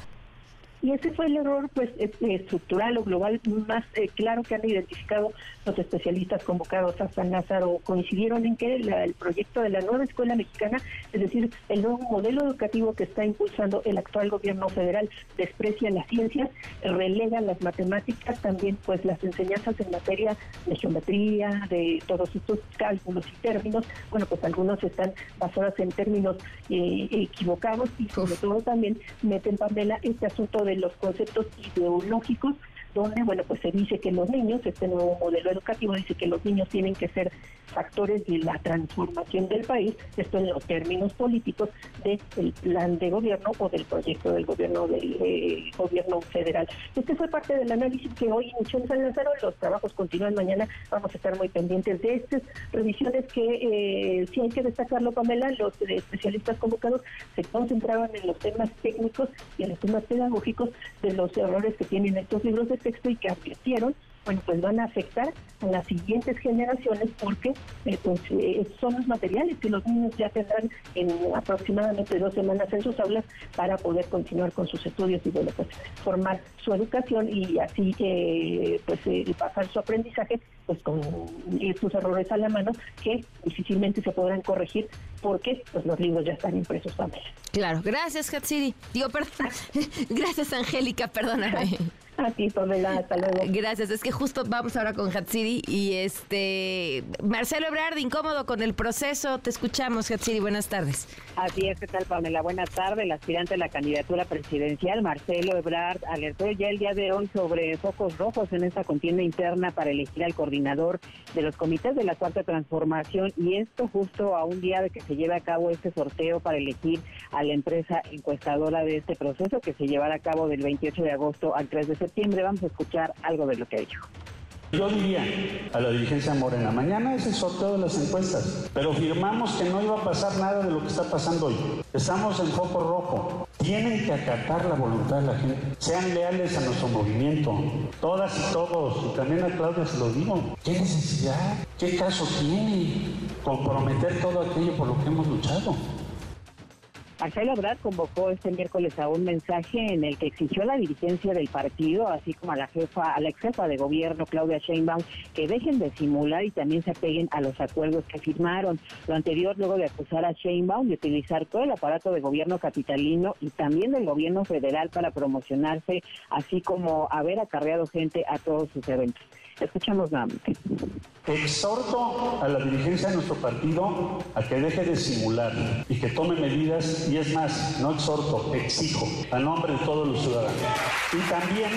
y ese fue el error pues eh, estructural o global más eh, claro que han identificado los especialistas convocados a San Lázaro. Coincidieron en que el proyecto de la nueva escuela mexicana, es decir, el nuevo modelo educativo que está impulsando el actual gobierno federal, desprecia las ciencias, relega las matemáticas, también pues las enseñanzas en materia de geometría, de todos estos cálculos y términos. Bueno, pues algunos están basados en términos eh, equivocados y sobre todo también meten, Pamela, este asunto de los conceptos ideológicos donde, bueno, pues se dice que los niños, este nuevo modelo educativo dice que los niños tienen que ser factores de la transformación del país, esto en los términos políticos del plan de gobierno o del proyecto del gobierno del eh, gobierno federal. Este fue parte del análisis que hoy inició en San Lázaro, los trabajos continúan mañana, vamos a estar muy pendientes de estas revisiones que eh, si hay que destacarlo, Pamela, los especialistas convocados se concentraban en los temas técnicos y en los temas pedagógicos de los errores que tienen estos libros de texto y que advirtieron bueno, pues van a afectar a las siguientes generaciones porque eh, pues, eh, son los materiales que los niños ya tendrán en aproximadamente dos semanas en sus aulas para poder continuar con sus estudios y bueno, pues formar su educación y así eh, pues pasar su aprendizaje pues con estos errores a la mano que difícilmente se podrán corregir porque pues los libros ya están impresos también. Claro, gracias Hatsiri. Digo, perdón. gracias Angélica, perdóname. A ti, Pamela, hasta luego. Gracias, es que justo vamos ahora con Hatsiri y este Marcelo Ebrard, incómodo con el proceso. Te escuchamos, Hatsiri, buenas tardes. Así es, ¿qué tal, Pamela? Buenas tardes. El aspirante a la candidatura presidencial, Marcelo Ebrard, alertó ya el día de hoy sobre focos rojos en esta contienda interna para elegir al coordinador de los comités de la Cuarta Transformación y esto justo a un día de que se lleve a cabo este sorteo para elegir a la empresa encuestadora de este proceso que se llevará a cabo del 28 de agosto al 3 de septiembre. Vamos a escuchar algo de lo que ha dicho. Yo diría a la dirigencia Morena, mañana es el sorteo de las encuestas, pero firmamos que no iba a pasar nada de lo que está pasando hoy. Estamos en foco rojo. Tienen que acatar la voluntad de la gente. Sean leales a nuestro movimiento. Todas y todos. Y también a Claudia se lo digo. ¿Qué necesidad? ¿Qué caso tiene comprometer todo aquello por lo que hemos luchado? Marcelo Ebrard convocó este miércoles a un mensaje en el que exigió a la dirigencia del partido, así como a la jefa, a la ex jefa de gobierno Claudia Sheinbaum, que dejen de simular y también se apeguen a los acuerdos que firmaron. Lo anterior luego de acusar a Sheinbaum de utilizar todo el aparato de gobierno capitalino y también del gobierno federal para promocionarse, así como haber acarreado gente a todos sus eventos. Escuchamos nuevamente. Exhorto a la dirigencia de nuestro partido a que deje de simular y que tome medidas, y es más, no exhorto, exijo, a nombre de todos los ciudadanos. Y también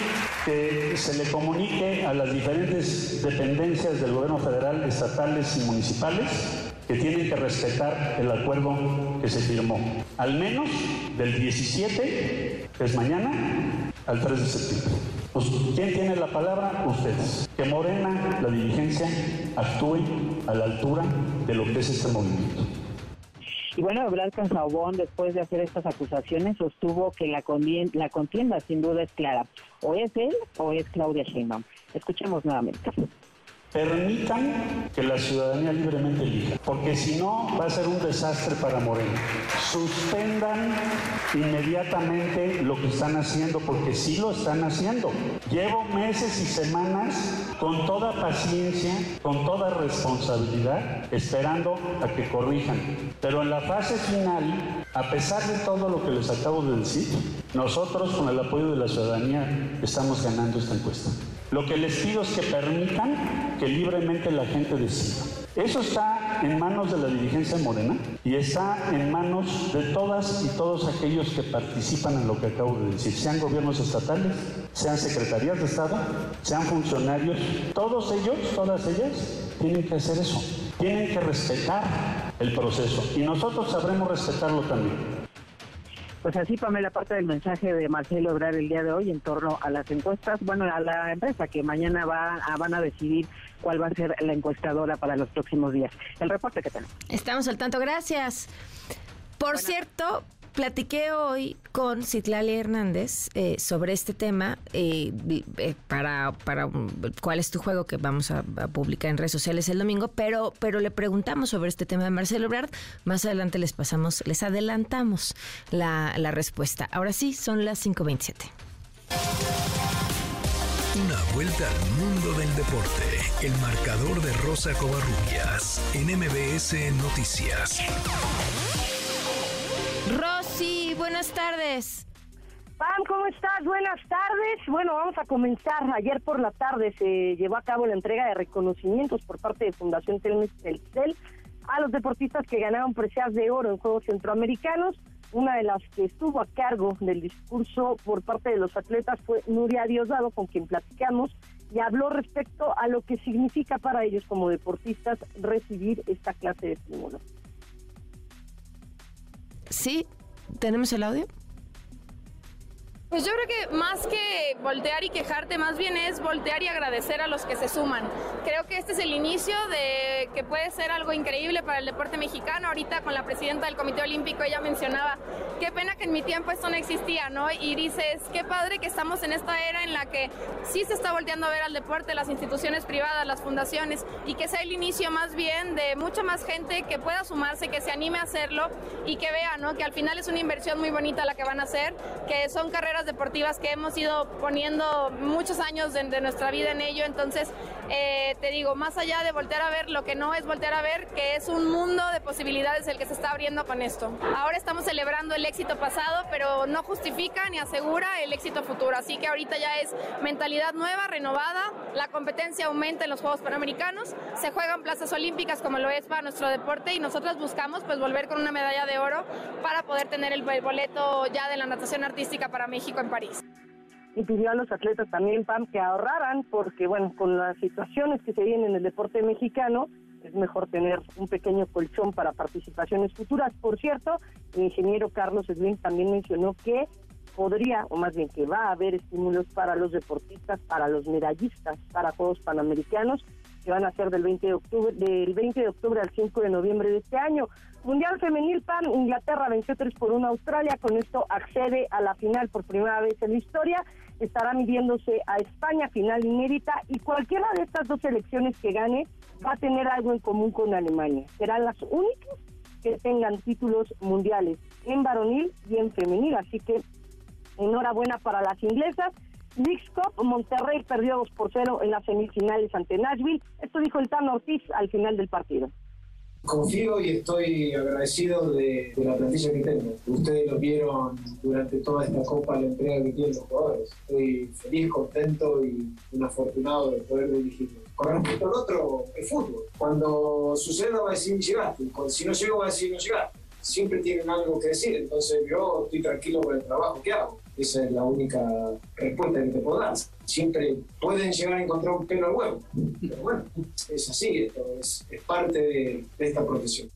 que se le comunique a las diferentes dependencias del gobierno federal, estatales y municipales que tienen que respetar el acuerdo que se firmó, al menos del 17, que es mañana, al 3 de septiembre. Pues, ¿Quién tiene la palabra? Ustedes. Que Morena, la dirigencia, actúe a la altura de lo que es este movimiento. Y bueno, Ebrard Cansabón, después de hacer estas acusaciones, sostuvo que la, la contienda sin duda es clara. O es él o es Claudia Sheinbaum. Escuchemos nuevamente permitan que la ciudadanía libremente elija, porque si no va a ser un desastre para Morena. Suspendan inmediatamente lo que están haciendo, porque sí lo están haciendo. Llevo meses y semanas con toda paciencia, con toda responsabilidad, esperando a que corrijan. Pero en la fase final, a pesar de todo lo que les acabo de decir, nosotros con el apoyo de la ciudadanía estamos ganando esta encuesta. Lo que les pido es que permitan que libremente la gente decida. Eso está en manos de la dirigencia morena y está en manos de todas y todos aquellos que participan en lo que acabo de decir, sean gobiernos estatales, sean secretarías de Estado, sean funcionarios, todos ellos, todas ellas, tienen que hacer eso, tienen que respetar el proceso y nosotros sabremos respetarlo también. Pues así, Pamela, parte del mensaje de Marcelo Obrar el día de hoy en torno a las encuestas, bueno, a la empresa que mañana va van a decidir cuál va a ser la encuestadora para los próximos días. El reporte que tenemos. Estamos al tanto, gracias. Por cierto, platiqué hoy con Citlali Hernández eh, sobre este tema eh, eh, para, para cuál es tu juego que vamos a, publicar en redes sociales el domingo, pero, pero le preguntamos sobre este tema de Marcelo Ebrard. Más adelante les pasamos, les adelantamos la, la respuesta. Ahora sí, son las 5.27. Una vuelta al mundo del deporte. El marcador de Rosa Covarrubias en MBS Noticias. Rosy, buenas tardes. Pam, ¿cómo estás? Buenas tardes. Bueno, vamos a comenzar. Ayer por la tarde se llevó a cabo la entrega de reconocimientos por parte de Fundación Telmex Telcel a los deportistas que ganaron preseas de oro en Juegos Centroamericanos. Una de las que estuvo a cargo del discurso por parte de los atletas fue Nuria Diosdado, con quien platicamos, y habló respecto a lo que significa para ellos como deportistas recibir esta clase de estímulos. Sí, ¿tenemos el audio? Pues yo creo que más que voltear y quejarte, más bien es voltear y agradecer a los que se suman. Creo que este es el inicio de que puede ser algo increíble para el deporte mexicano. Ahorita con la presidenta del Comité Olímpico ella mencionaba, qué pena que en mi tiempo esto no existía, ¿no? Y dices, qué padre que estamos en esta era en la que sí se está volteando a ver al deporte, las instituciones privadas, las fundaciones, y que sea el inicio más bien de mucha más gente que pueda sumarse, que se anime a hacerlo y que vea, ¿no? Que al final es una inversión muy bonita la que van a hacer, que son carreras deportivas que hemos ido poniendo muchos años de, nuestra vida en ello. Entonces, eh, te digo, más allá de voltear a ver lo que no es voltear a ver, que es un mundo de posibilidades el que se está abriendo con esto. Ahora estamos celebrando el éxito pasado, pero no justifica ni asegura el éxito futuro. Así que ahorita ya es mentalidad nueva, renovada, la competencia aumenta en los Juegos Panamericanos, se juegan plazas olímpicas como lo es para nuestro deporte y nosotros buscamos pues volver con una medalla de oro para poder tener el boleto ya de la natación artística para México en París. Y pidió a los atletas también, Pam, que ahorraran, porque bueno, con las situaciones que se vienen en el deporte mexicano, es mejor tener un pequeño colchón para participaciones futuras. Por cierto, el ingeniero Carlos Edwin también mencionó que podría, o más bien que va a haber estímulos para los deportistas, para los medallistas, para Juegos Panamericanos, que van a ser del 20 de octubre, del 20 de octubre al 5 de noviembre de este año. Mundial Femenil PAN, Inglaterra venció 3 por 1 a Australia, con esto accede a la final por primera vez en la historia, estará midiéndose a España, final inédita, y cualquiera de estas dos selecciones que gane va a tener algo en común con Alemania. Serán las únicas que tengan títulos mundiales en varonil y en femenil. Así que enhorabuena para las inglesas. Mix Cup, Monterrey perdió 2 por 0 en las semifinales ante Nashville. Esto dijo el Tano Ortiz al final del partido. Confío y estoy agradecido de, la plantilla que tengo. Ustedes lo vieron durante toda esta Copa, la entrega que tienen los jugadores. Estoy feliz, contento y un afortunado de poder dirigirlo. Con respecto al otro, el fútbol. Cuando suceda va a decir llegaste, si no llego va a decir no llegaste. Siempre tienen algo que decir, entonces yo estoy tranquilo con el trabajo que hago. Esa es la única respuesta que te puedo dar. Siempre pueden llegar a encontrar un pelo al huevo, pero bueno, es así, esto es, parte de, esta profesión.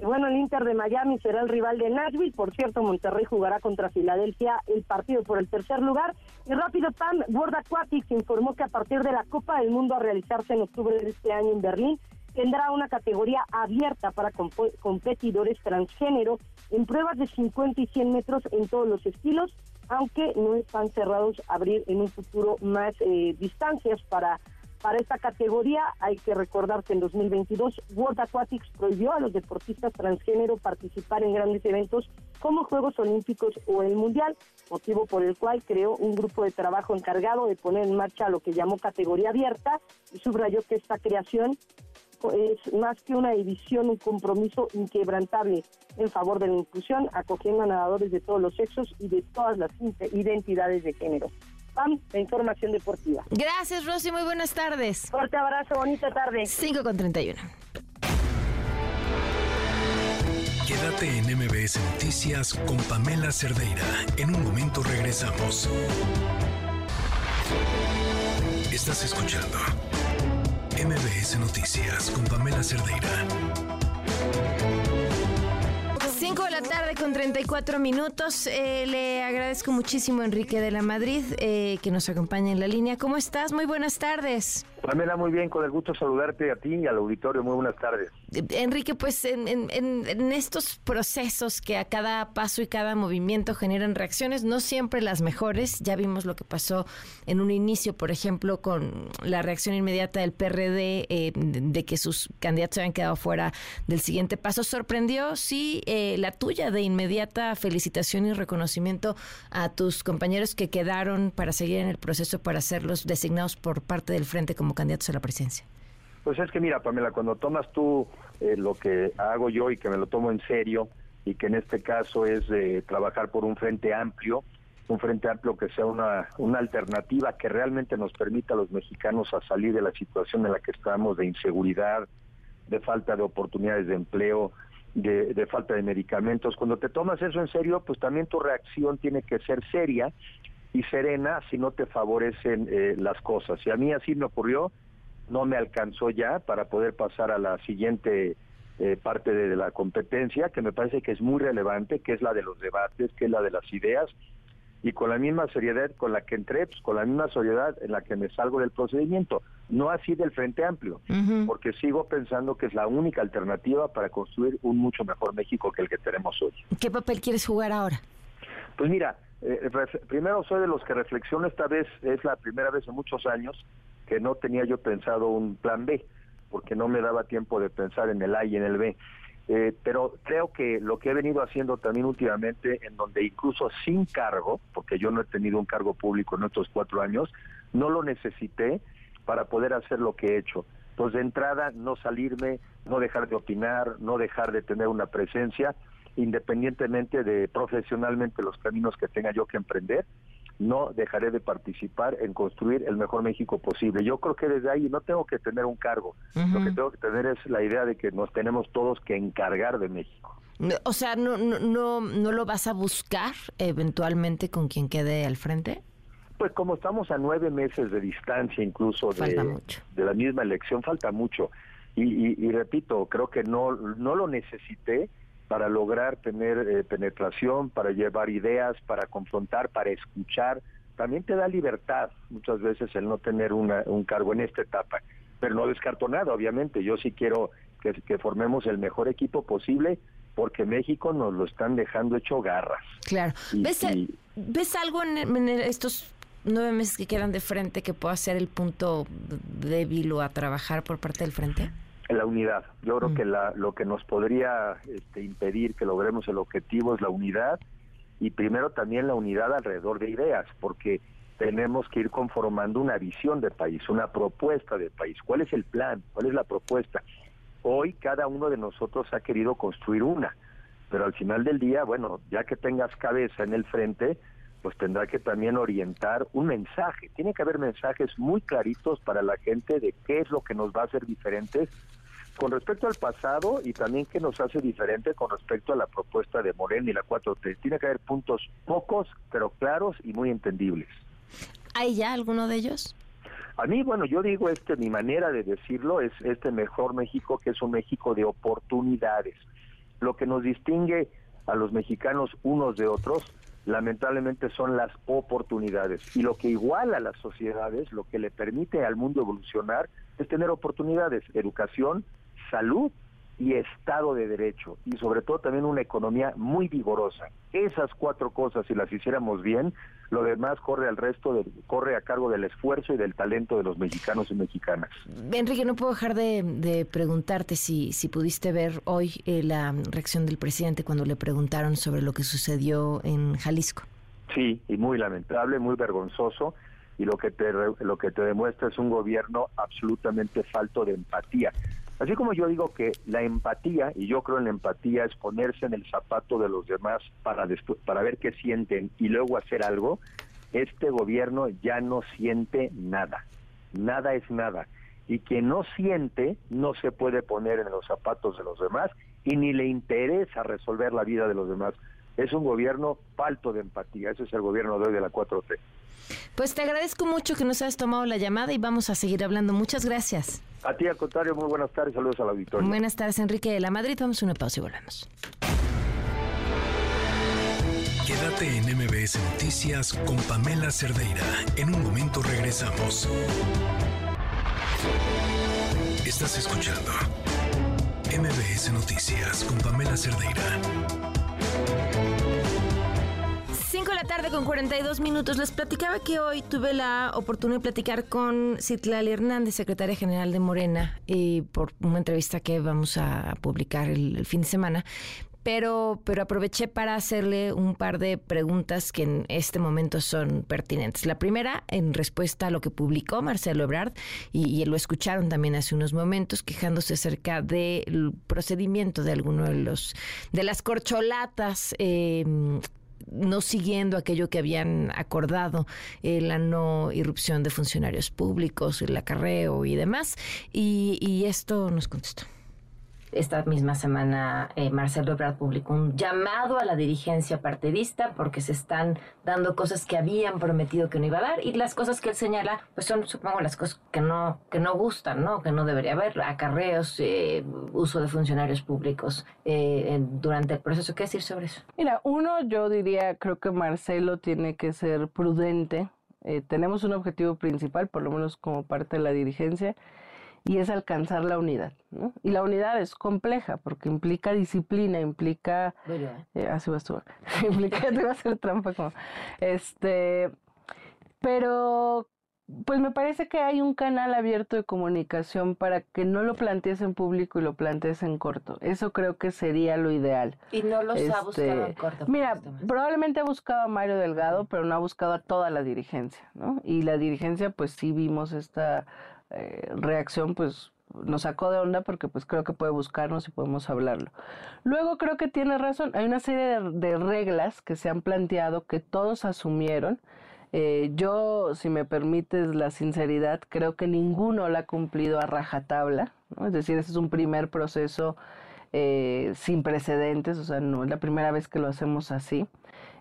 Bueno, el Inter de Miami será el rival de Nashville. Por cierto, Monterrey jugará contra Filadelfia el partido por el tercer lugar. Y rápido, Pam, World Aquatics informó que a partir de la Copa del Mundo a realizarse en octubre de este año en Berlín, tendrá una categoría abierta para competidores transgénero en pruebas de 50 y 100 metros en todos los estilos, aunque no están cerrados a abrir en un futuro más eh, distancias. Para para esta categoría hay que recordar que en 2022 World Aquatics prohibió a los deportistas transgénero participar en grandes eventos como Juegos Olímpicos o el Mundial, motivo por el cual creó un grupo de trabajo encargado de poner en marcha lo que llamó categoría abierta y subrayó que esta creación es más que una división, un compromiso inquebrantable en favor de la inclusión, acogiendo a nadadores de todos los sexos y de todas las identidades de género. Pam, la información deportiva. Gracias, Rosy. Muy buenas tardes. Fuerte abrazo, bonita tarde. 5 con 31. Quédate en MBS Noticias con Pamela Cerdeira. En un momento regresamos. Estás escuchando MBS Noticias con Pamela Cerdeira. 5 de la tarde con 34 minutos. Eh, le agradezco muchísimo Enrique de la Madrid eh, que nos acompaña en la línea. ¿Cómo estás? Muy buenas tardes. Pamela, muy bien, con el gusto saludarte a ti y al auditorio. Muy buenas tardes. Enrique, pues en, estos procesos que a cada paso y cada movimiento generan reacciones, no siempre las mejores. Ya vimos lo que pasó en un inicio, por ejemplo, con la reacción inmediata del PRD eh, de que sus candidatos habían quedado fuera del siguiente paso. ¿Sorprendió, sí, eh, la tuya de inmediata felicitación y reconocimiento a tus compañeros que quedaron para seguir en el proceso para ser los designados por parte del Frente como candidatos a la presidencia? Pues es que mira, Pamela, cuando tomas tú eh, lo que hago yo y que me lo tomo en serio, y que en este caso es de trabajar por un frente amplio, un frente amplio que sea una, una alternativa que realmente nos permita a los mexicanos a salir de la situación en la que estamos de inseguridad, de falta de oportunidades de empleo, de, de, falta de medicamentos. Cuando te tomas eso en serio, pues también tu reacción tiene que ser seria y serena si no te favorecen eh, las cosas. Y a mí así me ocurrió, no me alcanzó ya para poder pasar a la siguiente eh, parte de, la competencia, que me parece que es muy relevante, que es la de los debates, que es la de las ideas, y con la misma seriedad con la que entré, pues, con la misma seriedad en la que me salgo del procedimiento, no así del Frente Amplio, porque sigo pensando que es la única alternativa para construir un mucho mejor México que el que tenemos hoy. ¿Qué papel quieres jugar ahora? Pues mira, eh, primero soy de los que reflexiono, esta vez es la primera vez en muchos años que no tenía yo pensado un plan B, porque no me daba tiempo de pensar en el A y en el B. Eh, pero creo que lo que he venido haciendo también últimamente, en donde incluso sin cargo, porque yo no he tenido un cargo público en estos cuatro años, no lo necesité para poder hacer lo que he hecho. Entonces, de entrada, no salirme, no dejar de opinar, no dejar de tener una presencia, independientemente de profesionalmente los caminos que tenga yo que emprender, no dejaré de participar en construir el mejor México posible. Yo creo que desde ahí no tengo que tener un cargo, lo que tengo que tener es la idea de que nos tenemos todos que encargar de México. O sea, ¿no, no, no lo vas a buscar eventualmente con quien quede al frente? Pues como estamos a nueve meses de distancia incluso de, de la misma elección, falta mucho. Y, y, repito, creo que no, no lo necesité, para lograr tener eh, penetración, para llevar ideas, para confrontar, para escuchar. También te da libertad muchas veces el no tener un cargo en esta etapa, pero no descarto nada, obviamente. Yo sí quiero que, formemos el mejor equipo posible porque México nos lo están dejando hecho garras. Claro. ¿Ves, ¿Ves algo en, estos nueve meses que quedan de frente que pueda ser el punto débil o a trabajar por parte del frente? La unidad. Yo creo que la, lo que nos podría este, impedir que logremos el objetivo es la unidad y primero también la unidad alrededor de ideas, porque tenemos que ir conformando una visión de país, una propuesta de país. ¿Cuál es el plan? ¿Cuál es la propuesta? Hoy cada uno de nosotros ha querido construir una, pero al final del día, bueno, ya que tengas cabeza en el frente, pues tendrá que también orientar un mensaje. Tiene que haber mensajes muy claritos para la gente de qué es lo que nos va a hacer diferentes con respecto al pasado y también qué nos hace diferente con respecto a la propuesta de Moreno y la 4T. Tiene que haber puntos pocos, pero claros y muy entendibles. ¿Hay ya alguno de ellos? A mí, bueno, yo digo, este, mi manera de decirlo es este mejor México, que es un México de oportunidades. Lo que nos distingue a los mexicanos unos de otros, lamentablemente son las oportunidades. Y lo que iguala a las sociedades, lo que le permite al mundo evolucionar, es tener oportunidades, educación, salud y Estado de Derecho y sobre todo también una economía muy vigorosa. Esas cuatro cosas, si las hiciéramos bien, lo demás corre al resto, de, corre a cargo del esfuerzo y del talento de los mexicanos y mexicanas. Enrique, no puedo dejar de, preguntarte si, si pudiste ver hoy eh, la reacción del presidente cuando le preguntaron sobre lo que sucedió en Jalisco. Sí, y muy lamentable, muy vergonzoso y lo que te lo que te demuestra es un gobierno absolutamente falto de empatía. Así como yo digo que la empatía, y yo creo en la empatía, es ponerse en el zapato de los demás para, para ver qué sienten y luego hacer algo, este gobierno ya no siente nada. Nada es nada. Y quien no siente no se puede poner en los zapatos de los demás y ni le interesa resolver la vida de los demás. Es un gobierno falto de empatía. Ese es el gobierno de hoy de la 4T. Pues te agradezco mucho que nos hayas tomado la llamada y vamos a seguir hablando. Muchas gracias. A ti, al contrario, muy buenas tardes. Saludos al auditorio. Buenas tardes, Enrique de la Madrid. Vamos a una pausa y volvemos. Quédate en MBS Noticias con Pamela Cerdeira. En un momento regresamos. Estás escuchando MBS Noticias con Pamela Cerdeira. 5 de la tarde con 42 minutos. Les platicaba que hoy tuve la oportunidad de platicar con Citlali Hernández, secretaria general de Morena, por una entrevista que vamos a publicar el, fin de semana. Pero, pero aproveché para hacerle un par de preguntas que en este momento son pertinentes. La primera, en respuesta a lo que publicó Marcelo Ebrard, y, lo escucharon también hace unos momentos, quejándose acerca del procedimiento de alguno de los de las corcholatas eh, no siguiendo aquello que habían acordado, eh, la no irrupción de funcionarios públicos, el acarreo y demás. Y, y esto nos contestó esta misma semana eh, Marcelo Ebrard publicó un llamado a la dirigencia partidista porque se están dando cosas que habían prometido que no iba a dar y las cosas que él señala pues son supongo las cosas que no que no gustan no que no debería haber acarreos eh, uso de funcionarios públicos eh, durante el proceso. Qué decir sobre eso mira uno yo diría creo que Marcelo tiene que ser prudente. Tenemos un objetivo principal por lo menos como parte de la dirigencia y es alcanzar la unidad. ¿no? Y la unidad es compleja porque implica disciplina, implica... Eh, así va a implica, te va a hacer trampa como... Este, pero pues me parece que hay un canal abierto de comunicación para que no lo plantees en público y lo plantees en corto. Eso creo que sería lo ideal. Y no los ha buscado en corto. Mira, probablemente ha buscado a Mario Delgado, pero no ha buscado a toda la dirigencia, ¿no? Y la dirigencia, pues sí vimos esta eh, reacción pues nos sacó de onda porque pues creo que puede buscarnos y podemos hablarlo. Luego creo que tiene razón, hay una serie de, reglas que se han planteado que todos asumieron. Eh, yo, si me permites la sinceridad, creo que ninguno la ha cumplido a rajatabla, es decir, ese es un primer proceso eh, sin precedentes, o sea, no es la primera vez que lo hacemos así.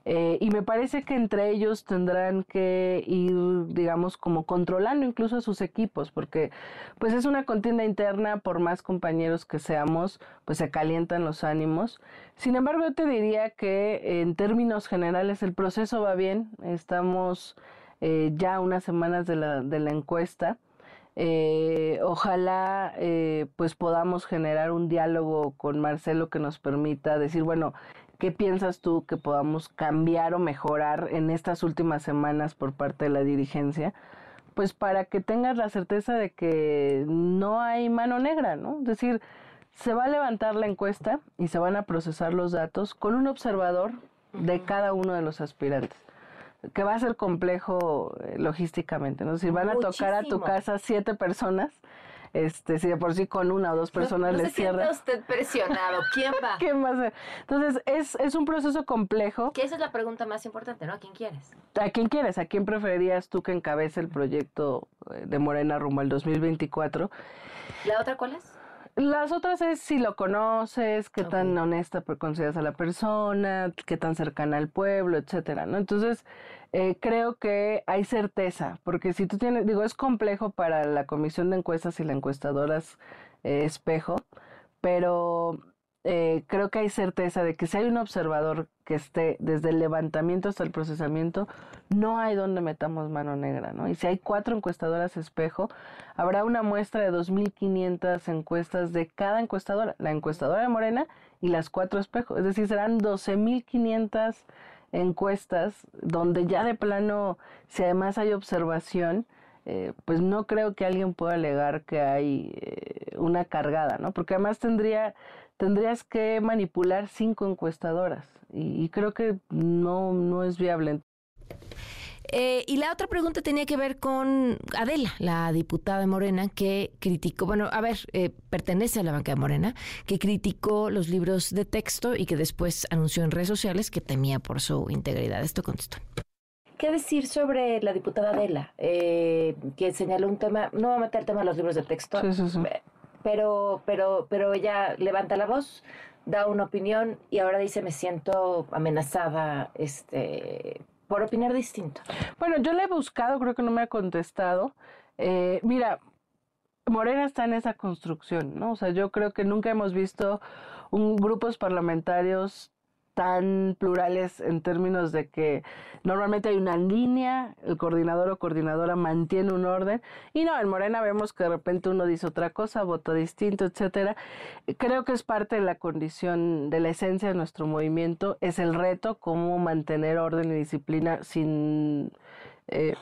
Eh, y me parece que entre ellos tendrán que ir, digamos, como controlando incluso a sus equipos, porque pues es una contienda interna, por más compañeros que seamos, pues se calientan los ánimos. Sin embargo, yo te diría que en términos generales el proceso va bien, estamos eh, ya unas semanas de la, de la encuesta. Eh, ojalá pues podamos generar un diálogo con Marcelo que nos permita decir, bueno, ¿Qué piensas tú que podamos cambiar o mejorar en estas últimas semanas por parte de la dirigencia? pues para que tengas la certeza de que no hay mano negra, ¿no? Es decir, se va a levantar la encuesta y se van a procesar los datos con un observador de cada uno de los aspirantes que va a ser complejo eh, logísticamente, ¿no? Si van a tocar a tu casa siete personas, este, si de por sí con una o dos personas no, le se cierra. usted presionado. ¿Quién va? ¿Quién va a ser? Entonces, es, es un proceso complejo. Que esa es la pregunta más importante, ¿no? ¿A quién quieres? ¿A quién quieres? ¿A quién preferirías tú que encabece el proyecto eh, de Morena rumbo al 2024? ¿La otra cuál es? Las otras es si lo conoces, qué tan honesta consideras a la persona, qué tan cercana al pueblo, etcétera, ¿no? Entonces, eh, creo que hay certeza, porque si tú tienes, digo, es complejo para la comisión de encuestas y la encuestadoras eh, espejo, pero eh, creo que hay certeza de que si hay un observador que esté desde el levantamiento hasta el procesamiento, no hay donde metamos mano negra, ¿no? Y si hay cuatro encuestadoras espejo, habrá una muestra de 2.500 encuestas de cada encuestadora, la encuestadora de Morena y las cuatro espejos, es decir, serán 12.500 encuestas donde ya de plano, si además hay observación, eh, pues no creo que alguien pueda alegar que hay eh, una cargada, ¿no? Porque además tendría tendrías que manipular cinco encuestadoras y, creo que no, no es viable. Eh, y la otra pregunta tenía que ver con Adela, la diputada de Morena, que criticó, bueno, a ver, eh, pertenece a la banca de Morena, que criticó los libros de texto y que después anunció en redes sociales que temía por su integridad. Esto contestó. ¿Qué decir sobre la diputada Adela, eh, que señaló un tema, no va a meter el tema de los libros de texto, sí, sí, sí pero, pero, pero ella levanta la voz, da una opinión y ahora dice me siento amenazada, este, por opinar distinto. Bueno, yo le he buscado, creo que no me ha contestado. Eh, mira, Morena está en esa construcción, ¿no? O sea, yo creo que nunca hemos visto un grupos parlamentarios tan plurales en términos de que normalmente hay una línea, el coordinador o coordinadora mantiene un orden y no, en Morena vemos que de repente uno dice otra cosa, vota distinto, etcétera. Creo que es parte de la condición, de la esencia de nuestro movimiento, es el reto cómo mantener orden y disciplina sin eh,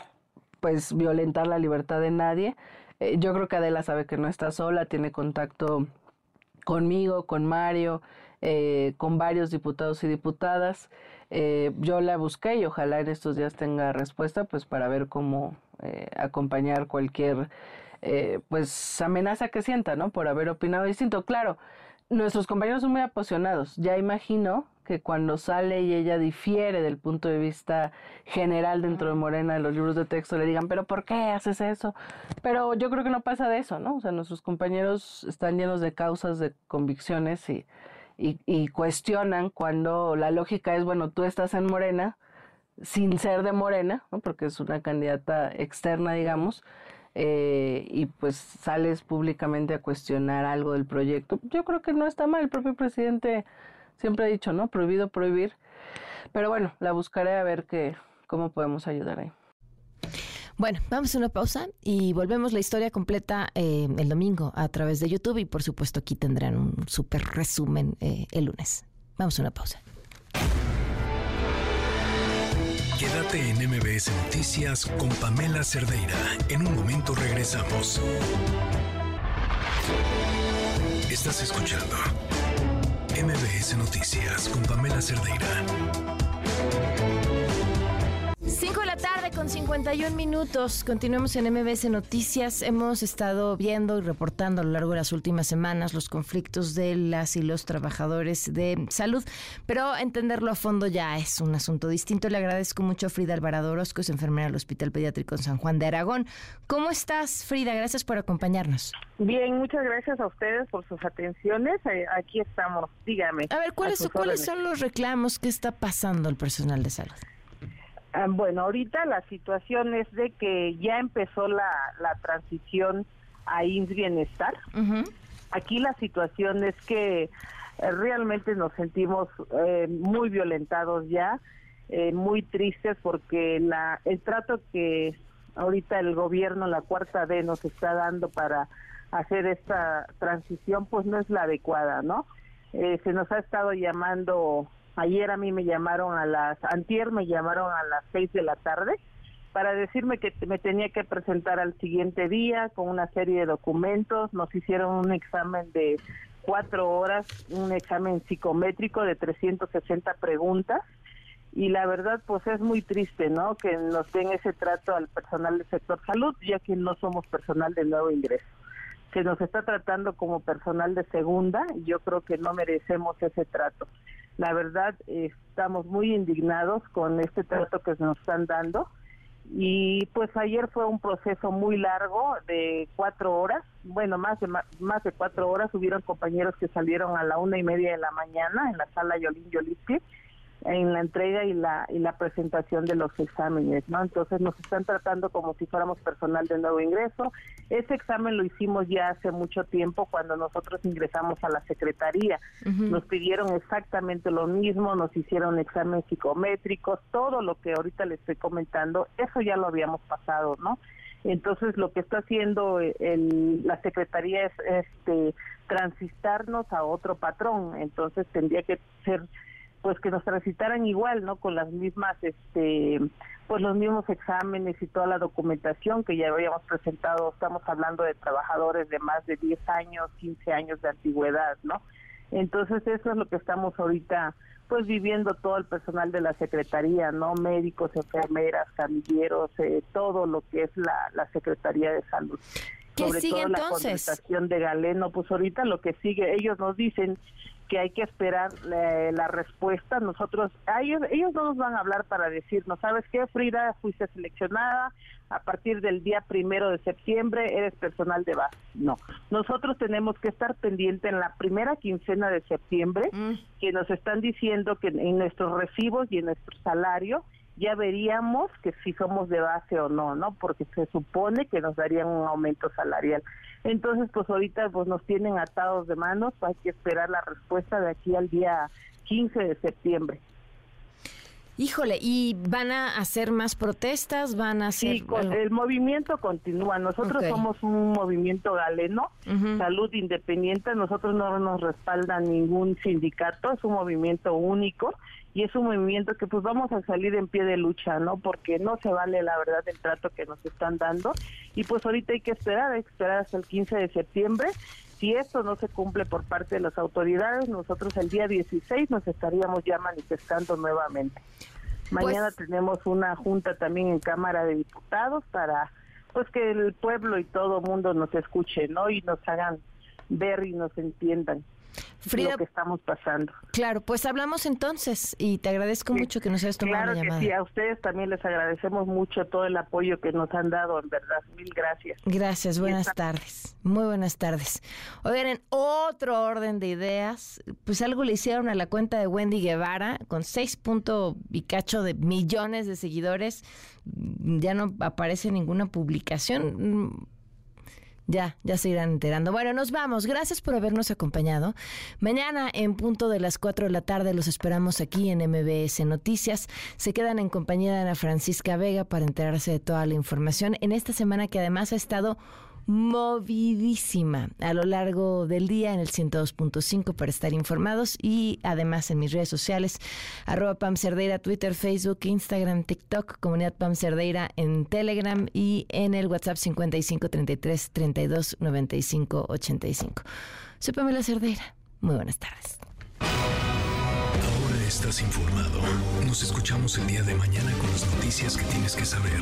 pues violentar la libertad de nadie. Eh, yo creo que Adela sabe que no está sola, tiene contacto conmigo, con Mario, eh, con varios diputados y diputadas. Eh, yo la busqué y ojalá en estos días tenga respuesta, pues para ver cómo eh, acompañar cualquier pues amenaza que sienta, ¿no? Por haber opinado distinto. Claro, nuestros compañeros son muy apasionados. Ya imagino que cuando sale y ella difiere del punto de vista general dentro de Morena de los libros de texto, le digan, pero ¿por qué haces eso? Pero yo creo que no pasa de eso, ¿no? O sea, nuestros compañeros están llenos de causas, de convicciones y y, cuestionan cuando la lógica es, bueno, tú estás en Morena, sin ser de Morena, porque es una candidata externa, digamos, eh, y pues sales públicamente a cuestionar algo del proyecto. Yo creo que no está mal, el propio presidente siempre ha dicho, ¿no? Prohibido prohibir. Pero bueno, la buscaré a ver qué, cómo podemos ayudar ahí. Bueno, vamos a una pausa y volvemos la historia completa eh, el domingo a través de YouTube y por supuesto aquí tendrán un súper resumen eh, el lunes. Vamos a una pausa. Quédate en MBS Noticias con Pamela Cerdeira. En un momento regresamos. Estás escuchando MBS Noticias con Pamela Cerdeira. 5 de la tarde con 51 minutos. Continuamos en MBS Noticias. Hemos estado viendo y reportando a lo largo de las últimas semanas los conflictos de las y los trabajadores de salud, pero entenderlo a fondo ya es un asunto distinto. Le agradezco mucho a Frida Alvarado Orozco, es enfermera del Hospital Pediátrico en San Juan de Aragón. ¿Cómo estás, Frida? Gracias por acompañarnos. Bien, muchas gracias a ustedes por sus atenciones. Eh, aquí estamos. Dígame. A ver, ¿cuáles, ¿cuáles son los reclamos que está pasando el personal de salud? Ah, bueno, ahorita la situación es de que ya empezó la, la transición a INS Bienestar. Aquí la situación es que eh, realmente nos sentimos eh, muy violentados ya, eh, muy tristes porque la el trato que ahorita el gobierno, la cuarta D, nos está dando para hacer esta transición, pues no es la adecuada, ¿no? se nos ha estado llamando Ayer a mí me llamaron a las, antier me llamaron a las seis de la tarde para decirme que me tenía que presentar al siguiente día con una serie de documentos. Nos hicieron un examen de cuatro horas, un examen psicométrico de 360 preguntas. Y la verdad, pues es muy triste, ¿no? Que nos den ese trato al personal del sector salud, ya que no somos personal de nuevo ingreso. Se nos está tratando como personal de segunda y yo creo que no merecemos ese trato. La verdad, estamos muy indignados con este trato que nos están dando. Y pues ayer fue un proceso muy largo de cuatro horas, bueno, más de más de cuatro horas. Hubieron compañeros que salieron a la una y media de la mañana en la sala Yolín Yoliski en la entrega y la y la presentación de los exámenes, ¿no? Entonces nos están tratando como si fuéramos personal de nuevo ingreso. Ese examen lo hicimos ya hace mucho tiempo cuando nosotros ingresamos a la secretaría. Nos pidieron exactamente lo mismo, nos hicieron exámenes psicométricos, todo lo que ahorita les estoy comentando, eso ya lo habíamos pasado, ¿no? Entonces lo que está haciendo el, la secretaría es este transistarnos a otro patrón, entonces tendría que ser pues que nos transitaran igual, ¿no? Con las mismas, este, pues los mismos exámenes y toda la documentación que ya habíamos presentado. Estamos hablando de trabajadores de más de 10 años, 15 años de antigüedad, ¿no? Entonces eso es lo que estamos ahorita, pues viviendo todo el personal de la Secretaría, ¿no? Médicos, enfermeras, camilleros, eh, todo lo que es la, la Secretaría de Salud. ¿Qué Sobre sigue todo la entonces? contratación de Galeno, pues ahorita lo que sigue, ellos nos dicen que hay que esperar eh, la respuesta. Nosotros, a ellos, ellos no nos van a hablar para decirnos, ¿sabes qué, Frida? Fuiste seleccionada, a partir del día primero de septiembre eres personal de base. No, nosotros tenemos que estar pendiente en la primera quincena de septiembre, que nos están diciendo que en nuestros recibos y en nuestro salario ya veríamos que si somos de base o no, ¿no? Porque se supone que nos darían un aumento salarial. Entonces, pues ahorita pues nos tienen atados de manos, hay que esperar la respuesta de aquí al día 15 de septiembre. Híjole, ¿y van a hacer más protestas? ¿Van a hacer Sí, con- el movimiento continúa. Nosotros somos un movimiento galeno, salud independiente. Nosotros no nos respalda ningún sindicato, es un movimiento único y es un movimiento que pues vamos a salir en pie de lucha, ¿no? Porque no se vale la verdad el trato que nos están dando y pues ahorita hay que esperar, hay que esperar hasta el 15 de septiembre. Si esto no se cumple por parte de las autoridades, nosotros el día 16 nos estaríamos ya manifestando nuevamente. Mañana tenemos una junta también en Cámara de Diputados para pues que el pueblo y todo mundo nos escuche, ¿no? Y nos hagan ver y nos entiendan Frida- lo que estamos pasando. Claro, pues hablamos entonces y te agradezco mucho que nos hayas tomado Claro la que llamada. sí, a ustedes también les agradecemos mucho todo el apoyo que nos han dado, en verdad. Mil gracias. Gracias, buenas tardes. Muy buenas tardes. Oigan, en otro orden de ideas, pues algo le hicieron a la cuenta de Wendy Guevara con 6 punto y cacho de millones de seguidores. Ya no aparece ninguna publicación. Ya, ya se irán enterando. Bueno, nos vamos. Gracias por habernos acompañado. Mañana en punto de las 4 de la tarde los esperamos aquí en MBS Noticias. Se quedan en compañía de Ana Francisca Vega para enterarse de toda la información en esta semana que además ha estado movidísima a lo largo del día en el 102.5 para estar informados y además en mis redes sociales arroba Pam Cerdeira, Twitter, Facebook, Instagram, TikTok, Comunidad Pam Cerdeira en Telegram y en el WhatsApp 55 33 32 95 85. Soy Pamela Cerdeira. Muy buenas tardes. Ahora estás informado. Nos escuchamos el día de mañana con las noticias que tienes que saber.